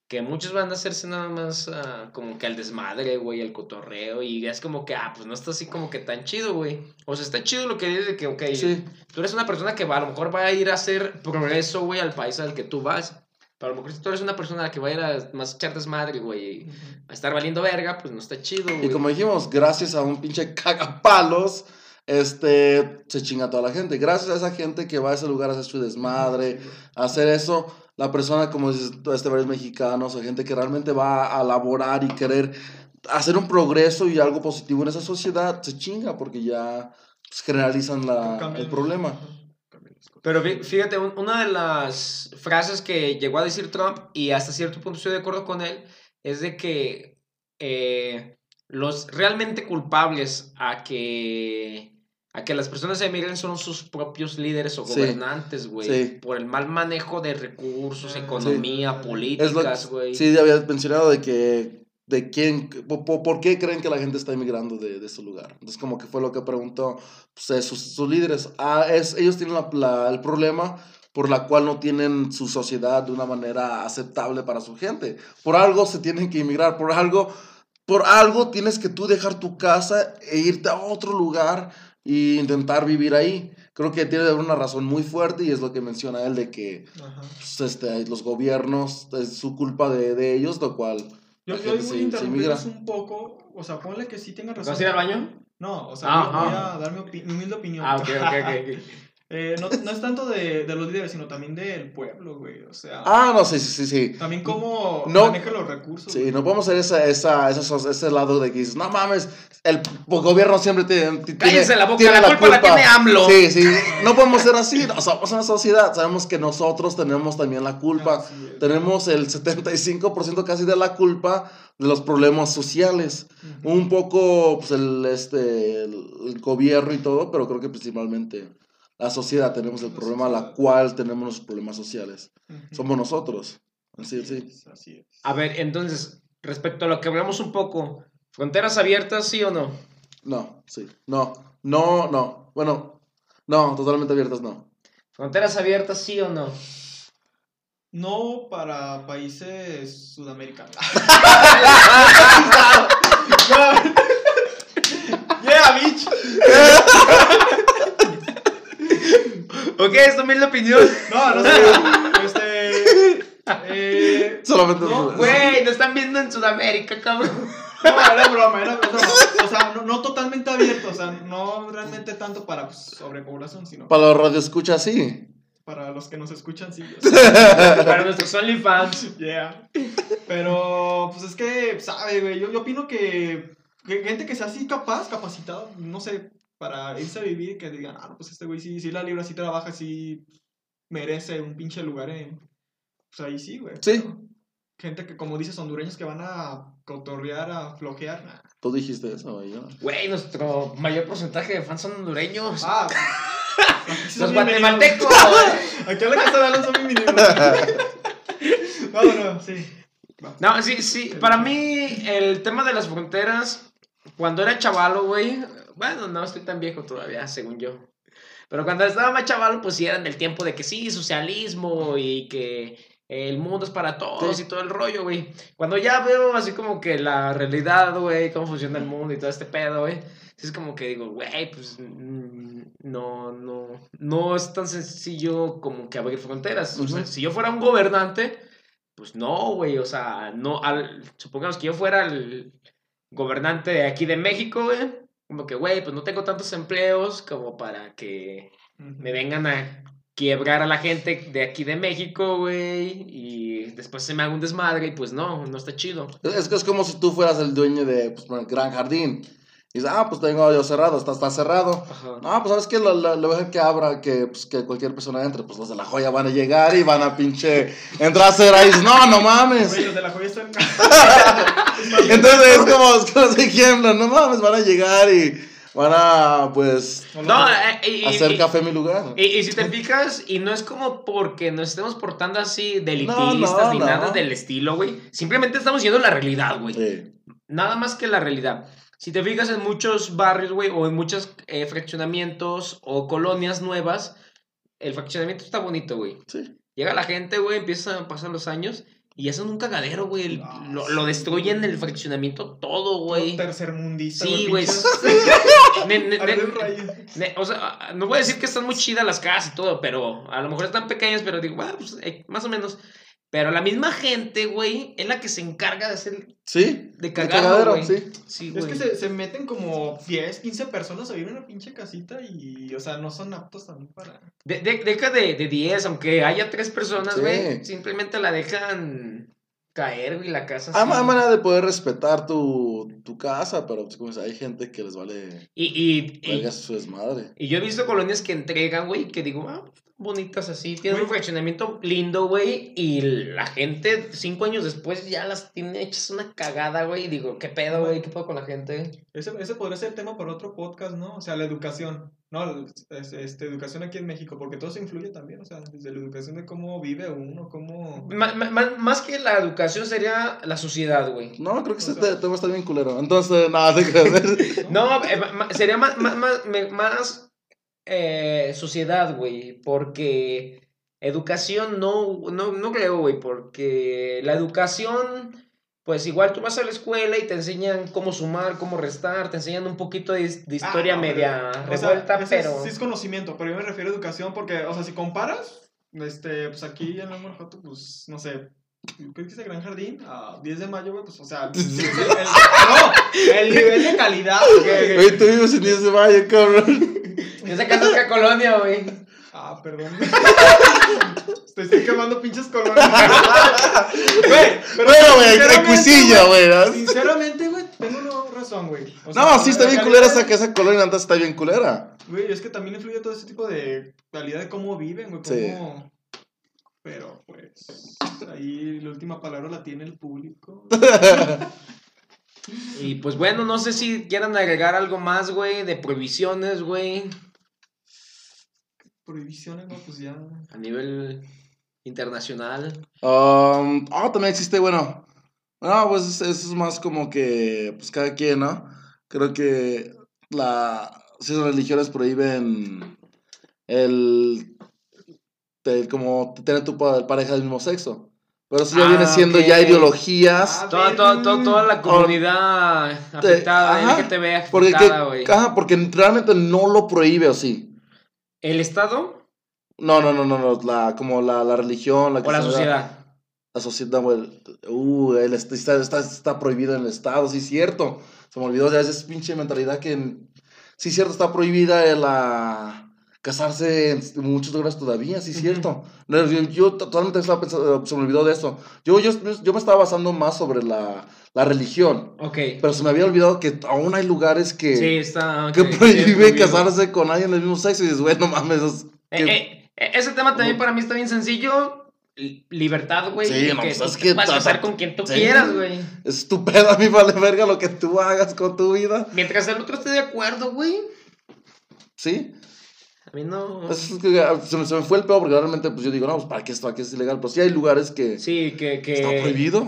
que muchos van a hacerse nada más ah, como que al desmadre, güey, al cotorreo, y es como que, ah, pues no está así como que tan chido, güey. O sea, está chido lo que dices de que, ok, Sí. tú eres una persona que va, a lo mejor va a ir a hacer progreso, güey, al país al que tú vas. Pero a lo mejor si tú eres una persona que va a ir a más echar desmadre, güey, y a estar valiendo verga, pues no está chido, güey. Y como dijimos, gracias a un pinche cagapalos, este, se chinga toda la gente. Gracias a esa gente que va a ese lugar a hacer su desmadre, a hacer eso, la persona, como dices, tú, este, varios mexicanos, o gente que realmente va a laborar y querer hacer un progreso y algo positivo en esa sociedad, se chinga porque ya pues, generalizan la, el problema. Las cosas. Pero fí- fíjate, un- una de las frases que llegó a decir Trump, y hasta cierto punto estoy de acuerdo con él, es de que eh, los realmente culpables a que, a que las personas emigren son sus propios líderes o gobernantes, güey. sí. Por el mal manejo de recursos, Sí. economía, políticas, güey. sí, había mencionado de que, de quién, po- po- por, qué creen que la gente está emigrando de, de ese lugar. Entonces, como que fue lo que preguntó pues, eh, sus, sus líderes. Ah, es, ellos tienen la- la- el problema por la cual no tienen su sociedad de una manera aceptable para su gente. Por algo se tienen que emigrar, por algo, por algo tienes que tú dejar tu casa e irte a otro lugar e intentar vivir ahí. Creo que tiene una razón muy fuerte y es lo que menciona él de que pues, este, los gobiernos, es su culpa de, de ellos, lo cual... Yo, yo voy a interrumpirlos un poco. O sea, ponle que sí tenga razón. ¿Vas a ir al baño? No, o sea, Ah, voy, voy ah. a dar mi, opi- mi humilde opinión. Ah, ok, ok, ok. [laughs] Eh, no, no es tanto de, de los líderes, sino también del pueblo, güey. O sea, Ah, no, sí, sí, sí, sí. también cómo No. maneja los recursos. Sí, güey. no podemos hacer esa, esa, esa- ese lado de que dices, no mames, el gobierno siempre te, ti- Cállense la boca, tiene la culpa la tiene AMLO. Sí, sí, no podemos ser así, no, somos una sociedad, sabemos que nosotros tenemos también la culpa, tenemos el 75% casi de la culpa de los problemas sociales. Un poco pues, el, este, el, el gobierno y todo, pero creo que principalmente la sociedad tenemos el problema, la cual tenemos los problemas sociales. Somos nosotros. Así, sí. es, Así es. A ver, entonces, respecto a lo que hablamos un poco, ¿fronteras abiertas, sí o no? No, sí. No, no, no. Bueno, no, totalmente abiertas no. ¿Fronteras abiertas, sí o no? No para países sudamericanos. [laughs] [laughs] [laughs] yeah, bitch. Ok, es tu humilde opinión. No, no sé. Este. Eh, Solamente. No, Güey, nos están viendo en Sudamérica, cabrón. no, era broma, era broma. O sea, no, no totalmente abierto. O sea, no realmente tanto para pues, sobrepoblación, sino Para los radioescuchas, sí. para los que nos escuchan, sí. o [laughs] sea, Para nuestros OnlyFans. Yeah. Pero, pues es que, sabe, güey. Yo, yo opino que, que gente que sea así capaz, capacitado, no sé, para irse a vivir, que digan, ah, no, pues este güey sí, sí la libra, sí trabaja, sí merece un pinche lugar en. Pues ahí sí, güey. Sí. Pero Gente que, como dices, hondureños que van a cotorrear, a flojear. Tú dijiste eso, güey. no. Güey, nuestro mayor porcentaje de fans son hondureños. Ah, [laughs] Los guatemaltecos. Aquí a la casa de Alan son bienvenidos. [laughs] No, no, no, sí. Va. No, sí, sí. Para mí, el tema de las fronteras, cuando era chavalo, güey. Bueno, no estoy tan viejo todavía, según yo. Pero cuando estaba más chavalo, pues sí eran del tiempo de que sí, socialismo y que el mundo es para todos Sí. y todo el rollo, güey. Cuando ya veo así como que la realidad, güey, cómo funciona el mundo y todo este pedo, güey. Es como que digo, güey, pues mm, no, no, no es tan sencillo como que abrir fronteras. O sea, Ujú. si yo fuera un gobernante, pues no, güey, o sea, no, al, supongamos que yo fuera el gobernante de aquí de México, güey, como que, güey, pues no tengo tantos empleos como para que me vengan a quiebrar a la gente de aquí de México, güey, y después se me haga un desmadre y pues no, no está chido. Es que es como si tú fueras el dueño de pues, gran jardín. Y dices, ah, pues tengo yo cerrado, está, está cerrado. Ajá. No, pues sabes que lo, lo, lo que abra, que, pues, que cualquier persona entre. Pues los de la joya van a llegar y van a pinche entrar a hacer ahí. No, no mames. Güey, los de la joya están. [laughs] Entonces es como, es como ese ejemplo, no mames, van a llegar y van a, pues, No, eh, y, hacer y- café en mi lugar. Y, y si te fijas, y no es como porque nos estemos portando así de No, no, ni no. nada del estilo, güey. Simplemente estamos yendo a la realidad, güey. Sí. Nada más que la realidad. Si te fijas en muchos barrios, güey, o en muchos eh, fraccionamientos o colonias nuevas, el fraccionamiento está bonito, güey. Sí. Llega la gente, güey, empiezan a pasar los años y hacen un cagadero, güey. Ah, lo, sí, lo destruyen el fraccionamiento todo, güey. Tercermundista. Sí, güey. [laughs] Ne- ne- ne- o sea, no voy a decir que están muy chidas las casas y todo, pero a lo mejor están pequeñas, pero digo, bueno, pues eh, más o menos. Pero la misma gente, güey, es la que se encarga de hacer. Sí. De cagadero, güey. sí. Sí, Es que se, se meten como 10, 15 personas a vivir en una pinche casita y, o sea, no son aptos también para... De- de- deja de, de 10, aunque haya tres personas, Sí. güey. Simplemente la dejan caer, güey, la casa. Hay hay manera de poder respetar tu, tu casa, pero pues, hay gente que les vale Y, y, y, su desmadre. y yo he visto colonias que entregan, güey, que digo, ah, bonitas así. Tienen un fraccionamiento lindo, güey. Y la gente, cinco años después, ya las tiene hechas una cagada, güey. Y digo, ¿qué pedo, güey? ¿Qué pedo con la gente? Ese, ese podría ser tema para otro podcast, ¿no? O sea, la educación. No, es- este, educación aquí en México, porque todo se influye también, o sea, desde la educación de cómo vive uno, cómo... Ma- ma- ma- más que la educación sería la sociedad, güey. No, creo que O ese sea- tema está bien culero. Entonces, nada, creas. [laughs] No, eh, sería más, más, más, me- más, eh, sociedad, güey, porque educación no, no, no creo, güey, porque la educación, pues igual tú vas a la escuela y te enseñan cómo sumar, cmo restar, te enseñan un poquito de, de historia Ah, no, media O sea, revuelta, ese es- pero... Sí es conocimiento, pero yo me refiero a educación porque, o sea, si comparas, este, pues aquí en el Guanajuato, pues, no sé, es el Gran Jardín, a 10 de mayo, güey, pues, o sea, [laughs] el, el- no, el nivel de calidad, tú vives en 10 de mayo, cabrón. Esa casa es que colonia, güey. Ah, perdón. Te [laughs] estoy quemando pinches colores. Güey, pero Bueno, güey, güey. Sinceramente, güey, tengo una razón, güey. O sea, No, sí está bien culera esa, que esa colonia antes está bien culera. Güey, es que también influye todo ese tipo de calidad de cómo viven, güey. Sí. Cómo... Pero, pues, ahí la última palabra la tiene el público. [laughs] Y pues bueno, no sé si quieran agregar algo más, güey, de prohibiciones, güey, Prohibiciones, no, pues ya. a nivel internacional. Um, ah, también existe, bueno. No, pues eso es más como que, pues cada quien, ¿no? Creo que la, si las religiones prohíben el, el como tener tu pa- pareja del mismo sexo. Pero eso ya Ah, viene siendo ok. ya ideologías. Ah, Toda, toda, toda, toda la comunidad afectada, ajá, LGTB porque, que- afectada, güey. ajá, porque realmente no lo prohíbe, ¿o sí? ¿El Estado No, no, no, no, no, la, como la, la religión, la o la sociedad? La sociedad, güey. Uh, el est- está, está, está prohibido en el Estado, sí, cierto. Se me olvidó de esa pinche mentalidad que. Sí, cierto, está prohibida la. Casarse en muchos lugares todavía, sí, Ujú. cierto. No, yo, yo totalmente estaba pensando, se me olvidó de eso. Yo, yo, yo me estaba basando más sobre la, la religión. Ok. Pero se me había olvidado que aún hay lugares que, Sí, está. que sí, prohíben casarse con alguien del mismo sexo. Y dices, bueno, mames. es Eh, que- eh, eh, ese tema también para mí está bien sencillo. Li- Libertad, güey. Sí, no, que pues, es que puedas ta- casar con quien tú sí. quieras, güey. Es tu pedo, a mí vale verga lo que tú hagas con tu vida. Mientras el otro esté de acuerdo, güey. ¿Sí? A mí no. Pues es que, ah, se, me, se me fue el pedo porque realmente pues yo digo, no, pues para qué esto aquí es ilegal. Pues sí hay lugares que Sí, que. que está prohibido.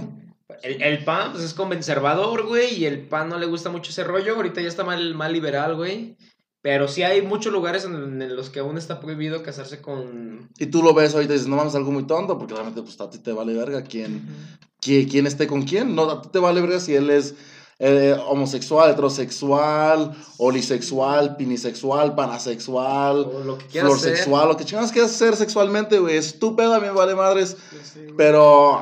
El, el PAN pues, es conservador, güey, y el PAN no le gusta mucho ese rollo. Ahorita ya está mal, mal liberal, güey. Pero sí hay muchos lugares en, en los que aún está prohibido casarse con... Y tú lo ves ahorita y dices, no mames, algo muy tonto, porque realmente pues a ti te vale verga quién, quién, quién esté con quién. No, a ti te vale verga si él es eh, homosexual, heterosexual, olisexual, pinisexual, panasexual, O lo que quieras florsexual, lo que chingas quieras hacer sexualmente, güey. Estúpido, a mí me vale madres. Sí. Pero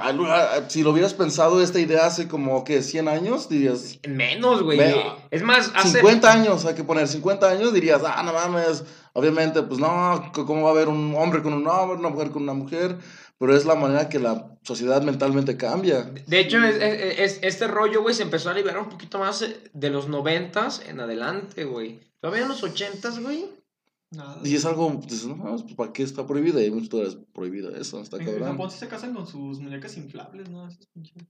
si lo hubieras pensado esta idea hace como que 100 años, dirías, Menos, güey. Es más, hace... 50 años, hay que poner 50 años, dirías, ah, no mames, obviamente, pues no, ¿cómo va a haber un hombre con un hombre, una mujer con una mujer? Pero es la manera que la sociedad mentalmente cambia. De hecho, es, es- es- este rollo, güey, se empezó a liberar un poquito más eh, de los noventas en adelante, güey. Todavía en los ochentas, güey. Nada. Y es algo, dices, no mames, pues ¿para qué está prohibido? Y hay muchos lugares prohibido eso, está En, en cabrón. Japón sí se casan con sus muñecas inflables, ¿no? Esos pinches-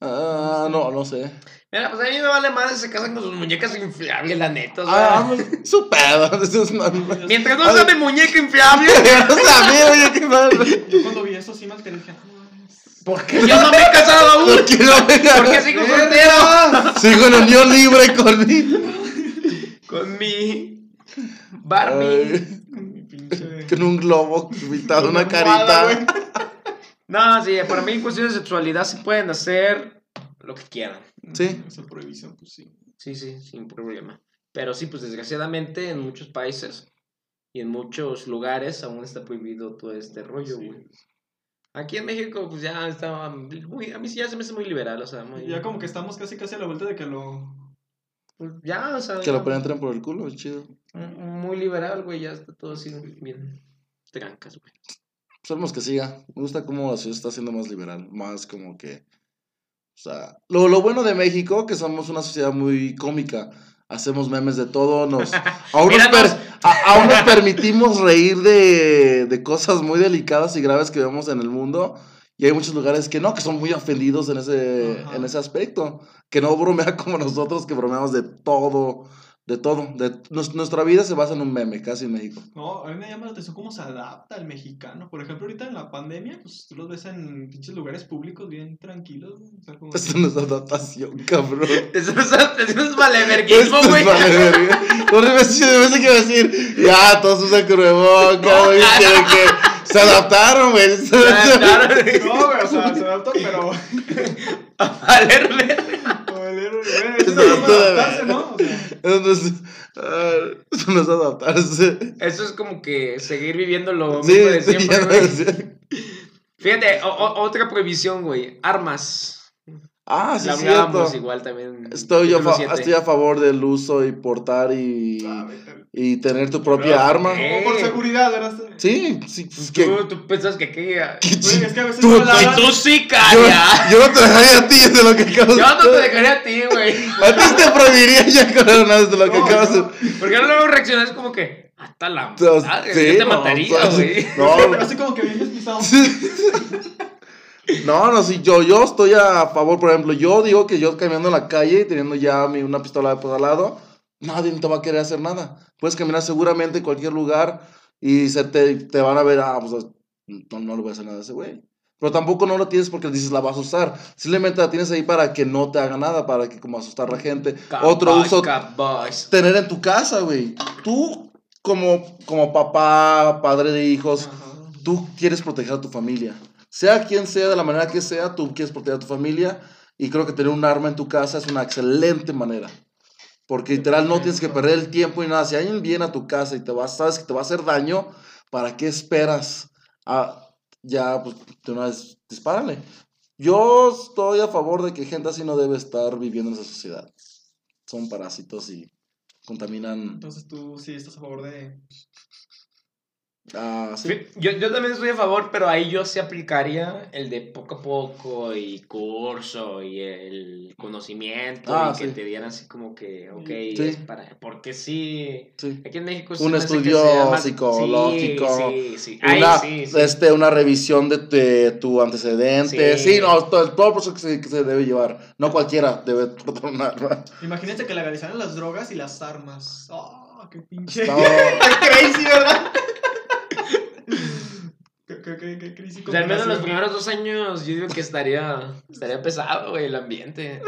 Ah, no, no sé. Mira, pues a mí me vale madre, se casan con sus muñecas inflables, la neta. o Ah, sea. pues, su pedo. [laughs] Mientras [laughs] no sea mi muñeca inflable. No sabía, oye, qué madre. Yo cuando vi eso sí me alteré dije, mames. Porque yo no me he casado aún. ¿Por qué no me Porque sigo soltero. Sigo en unión libre conmigo. Con mi Barbie. Ay. Con mi pinche. Con un globo pintado una carita. No, sí, para mí en cuestión de sexualidad sí pueden hacer lo que quieran. Sí. Esa prohibición, pues sí. Sí, sí, sin problema. Pero sí, pues desgraciadamente en muchos países y en muchos lugares aún está prohibido todo este rollo, Sí. güey. Aquí en México, pues ya está muy, a mí sí ya se me hace muy liberal, o sea, muy... Ya como que estamos casi casi a la vuelta de que lo... pues, ya, o sea, Que lo penetren por el culo, es chido. mu- muy liberal, güey, ya está todo así bien trancas, güey. Esperemos que siga. Me gusta cómo la ciudad está siendo más liberal, más como que... O sea, lo, lo bueno de México, que somos una sociedad muy cómica. Hacemos memes de todo, nos... [laughs] Aún nos, per- a- aún nos permitimos reír de, de cosas muy delicadas y graves que vemos en el mundo. Y hay muchos lugares que no, que son muy ofendidos en ese, en ese aspecto. Que no bromea [laughs] como nosotros, que bromeamos de todo. De todo. De, nos- nuestra vida se basa en un meme, casi en México. No, a mí me llama la atención cómo se adapta el mexicano. Por ejemplo, ahorita en la pandemia, pues tú los ves en pinches lugares públicos bien tranquilos. güey. O sea, como... Esto no es adaptación, cabrón. Eso es, eso es valeverguismo, güey. es vale verga. No me pensé me pensé que iba a decir, ya, todos usan cubrebocas, güey, que se adaptaron, güey. se adaptaron. No, güey, o sea, se adapta, pero... [laughs] Valerverga. Joder, güey, [laughs] es forma de adapta. adaptarse, ¿no? O sea, Eso no es, ah, eso no es adaptarse. Eso es como que seguir viviendo lo Sí, mismo de sí, siempre, ya güey. no. Fíjate, o- o- otra prohibición, güey. Armas. Ah, sí, cierto. igual también. Estoy, yo estoy a favor del uso y portar y, ah, y tener tu propia Pero, arma. ¿por qué? Como por seguridad, ¿verdad? Sí, sí, pues que. Tú, tú piensas que aquí... [laughs] Güey, es que a veces Tú- no la Y tú sí, Yo, calla. yo no te dejaría a ti de lo que acabas Yo no te dejaría a ti, güey. A ti te prohibiría ya con nada de lo que No, acabas de. no. Porque luego reaccionas como que... Hasta la madre, sí, yo te no, mataría, o sea, güey. No, Así como que bien despistado. [laughs] no, no, sí, yo, yo estoy a favor, por ejemplo, yo digo que yo caminando en la calle y teniendo ya mi, una pistola por al lado, nadie te va a querer hacer nada. Puedes caminar seguramente en cualquier lugar y se te, te van a ver, ah, pues no, no le voy a hacer nada a ese güey. Pero tampoco no lo tienes porque dices la vas a usar. Simplemente la tienes ahí para que no te haga nada, para que como asustar a la gente. Otro uso, tener en tu casa, güey. Tú, como, como papá, padre de hijos, Ajá. tú quieres proteger a tu familia. Sea quien sea, de la manera que sea, tú quieres proteger a tu familia. Y creo que tener un arma en tu casa es una excelente manera. Porque literal no tienes que perder el tiempo y nada. Si alguien viene a tu casa y te va, sabes que te va a hacer daño, ¿para qué esperas? Ah, ya, pues, de una vez, dispárale. Yo estoy a favor de que gente así no debe estar viviendo en esa sociedad. Son parásitos y contaminan. Entonces tú sí estás a favor de. Ah, sí. Yo, yo también estoy a favor, pero ahí yo sí aplicaría el de poco a poco y curso y el conocimiento Ah, y que te dieran así como que, ok, Sí. es para, porque sí, sí. aquí en México Un estudio psicológico, Sí, sí, sí. Ahí Una, sí, sí. Este, una revisión de, tu antecedente. Sí, Sí. no, todo, todo el proceso que se, que se debe llevar. No cualquiera debe portar un arma. Imagínate que legalizaran las drogas y las armas. ¡Oh, qué pinche! Está- [laughs] ¡Qué crazy, ¿verdad? ¿Qué, qué, qué, qué crazy O sea, al menos los primeros dos años yo digo que estaría, estaría pesado, güey, el ambiente.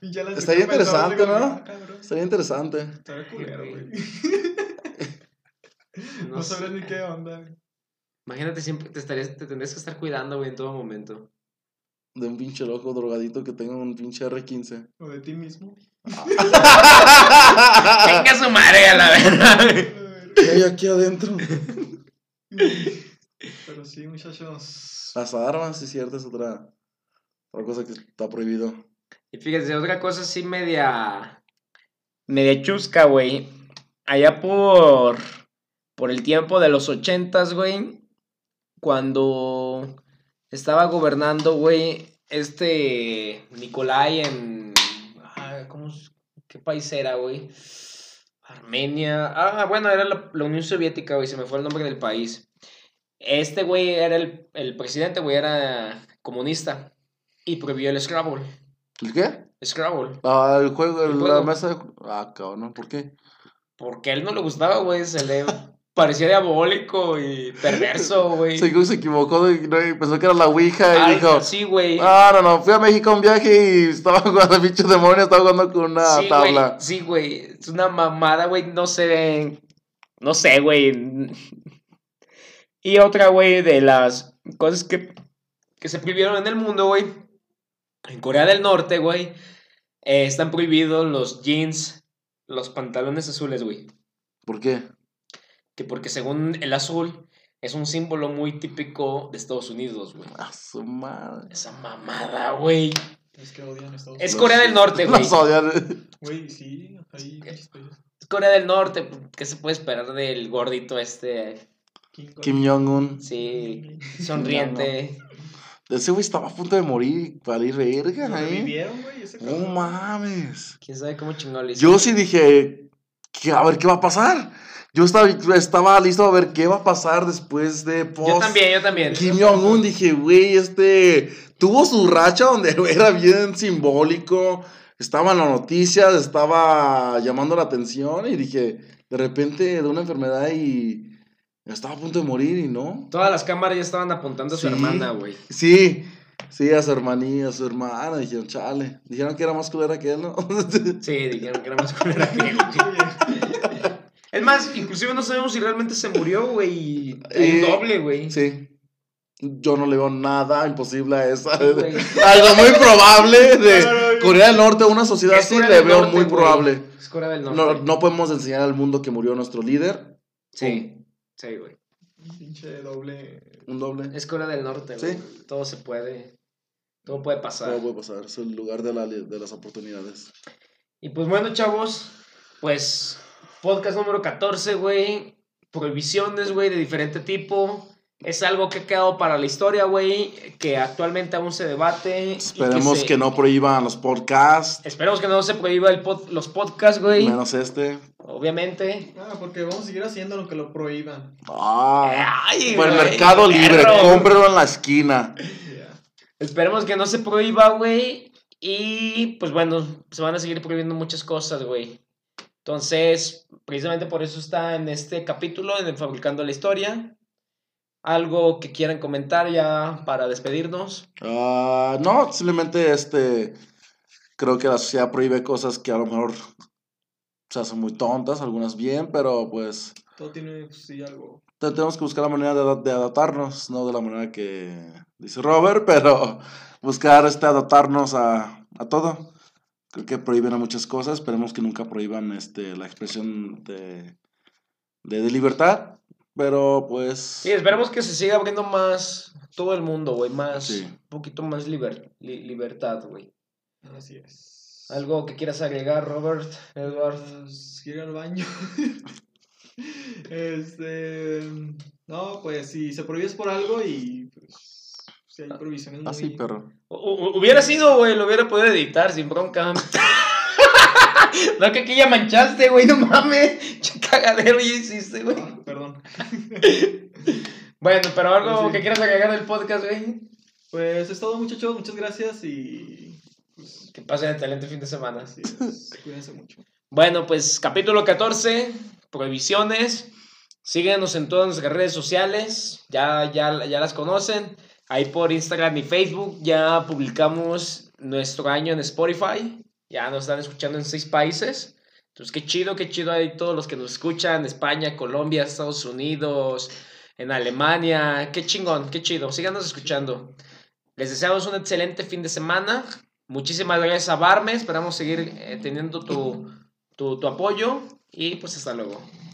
Y ya Estaría interesante, ¿no? Sería interesante. Estaría culero, güey. No, No sabrías ni qué onda. Imagínate, siempre te, estarías, te tendrías que estar cuidando, güey, en todo momento. De un pinche loco drogadito que tenga un pinche R15. O de ti mismo. [laughs] Venga su madre a la verdad. ¿Qué hay aquí adentro? [laughs] [laughs] Pero sí, muchachos. Las armas, sí, cierto, es otra, otra cosa que está prohibido. Y fíjense, otra cosa así media. media chusca, güey. Allá por. por el tiempo de los ochentas, güey. Cuando estaba gobernando, güey, este. Nicolai en. ah, ¿Cómo? ¿Qué país era, güey? Armenia. Ah, bueno, era la, la Unión Soviética, güey. Se me fue el nombre del país. Este güey era el, el presidente, güey, era comunista. Y prohibió el Scrabble. ¿El qué? Scrabble. Ah, el juego, El la juego. mesa de... Ah, cabrón, ¿por qué? Porque a él no le gustaba, güey. Se le [laughs] parecía diabólico y perverso, [laughs] güey. Se, se equivocó no, y pensó que era la Ouija y Algo dijo... así, güey. Ah, no, no, fui a México a un viaje y estaba [laughs] jugando pinche demonio, estaba jugando con una sí, tabla. Sí, güey. Es una mamada, güey. No sé. no sé, güey. Y otra, güey, de las cosas que, que se prohibieron en el mundo, güey. En Corea del Norte, güey, eh, están prohibidos los jeans, los pantalones azules, güey. ¿Por qué? Que porque según el azul es un símbolo muy típico de Estados Unidos, güey. A su madre. Esa mamada, güey. Es que odian a Estados Es Unidos. Corea del Norte, güey. [laughs] Los odian. Güey, sí, ahí. Es Corea del Norte. ¿Qué se puede esperar del gordito este? Kim Jong-un. Sí, sonriente. Ese güey estaba a punto de morir para ir verga, ¿eh? revivieron, güey, ese No mames. ¿Quién sabe cómo chingón le hizo? Yo sí dije, que, a ver qué va a pasar. Yo estaba, estaba listo a ver qué va a pasar después de post. Yo también, yo también. Kim Jong-un, dije, güey, este tuvo su racha donde [laughs] era bien simbólico, estaba en las noticias, estaba llamando la atención y dije, de repente de una enfermedad y estaba a punto de morir y no. Todas las cámaras ya estaban apuntando a su Sí. hermana, güey. Sí, sí, a su hermanía, a su hermana, dijeron, chale, dijeron que era más culera que él, ¿no? [laughs] Sí, dijeron que era más culera que él, güey. [laughs] Es más, inclusive no sabemos si realmente se murió, güey. Un Eh, doble, güey. sí. Yo no le veo nada imposible a esa. [laughs] Algo muy probable [laughs] de No, no, no. Corea del Norte, una sociedad así, le veo Norte, muy probable. Es Corea del Norte. No, no podemos enseñar al mundo que murió nuestro líder. Sí, sí, güey. Pinche doble. Un doble. Es Corea del Norte, güey. Sí. Todo se puede. Todo puede pasar. Todo puede pasar. Es el lugar de, la, de las oportunidades. Y pues bueno, chavos, pues podcast número 14, güey. Prohibiciones, güey, de diferente tipo. Es algo que ha quedado para la historia, güey, que actualmente aún se debate. Esperemos se- que, no prohíban los podcasts. Esperemos que no se prohíba el pod- los podcasts, güey. Menos este. Obviamente. Ah, porque vamos a seguir haciendo lo que lo prohíban. Ah, Ay, por el mercado libre. perro. Cómprelo en la esquina. [laughs] Esperemos que no se prohíba, güey. Y pues bueno, se van a seguir prohibiendo muchas cosas, güey. Entonces, precisamente por eso está en este capítulo, en el Fabricando la Historia. Algo que quieran comentar ya para despedirnos. Ah, no, simplemente este. Creo que la sociedad prohíbe cosas que a lo mejor se hacen muy tontas, algunas bien, pero pues Todo tiene, sí, algo. te- tenemos que buscar la manera de, de adaptarnos, no de la manera que dice Robert, [laughs] pero buscar este adaptarnos a, a todo. Creo que prohíben a muchas cosas, esperemos que nunca prohíban este, la expresión de, de, de libertad, pero pues... Sí, esperemos que se siga abriendo más todo el mundo, güey. Más, Sí. un poquito más liber- li- libertad, güey. Así es. Algo que quieras agregar, Robert, Edward. Pues, quiero ir al baño. [laughs] este. No, pues si se prohíbe es por algo y muy. Así, perro. Hu- hu- Hubiera sido, güey, lo hubiera podido editar sin bronca. [laughs] no, que aquí ya manchaste, güey, no mames. [laughs] Che cagadero ya hiciste, güey. Ah, perdón. [laughs] Bueno, pero algo Sí. que quieras agregar del podcast, güey. Pues es todo, muchachos. Muchas gracias y. Pues. Que pasen excelente fin de semana. Cuídense mucho. Bueno, pues capítulo 14, prohibiciones. Síguenos en todas nuestras redes sociales, ya, ya, ya las conocen. Ahí por Instagram y Facebook ya publicamos nuestro año en Spotify. Ya nos están escuchando en seis países. Entonces, qué chido, qué chido hay todos los que nos escuchan. España, Colombia, Estados Unidos, en Alemania. Qué chingón, qué chido. Síganos escuchando. Les deseamos un excelente fin de semana. Muchísimas gracias a Barme. Esperamos seguir eh, teniendo tu, tu, tu apoyo. Y pues hasta luego.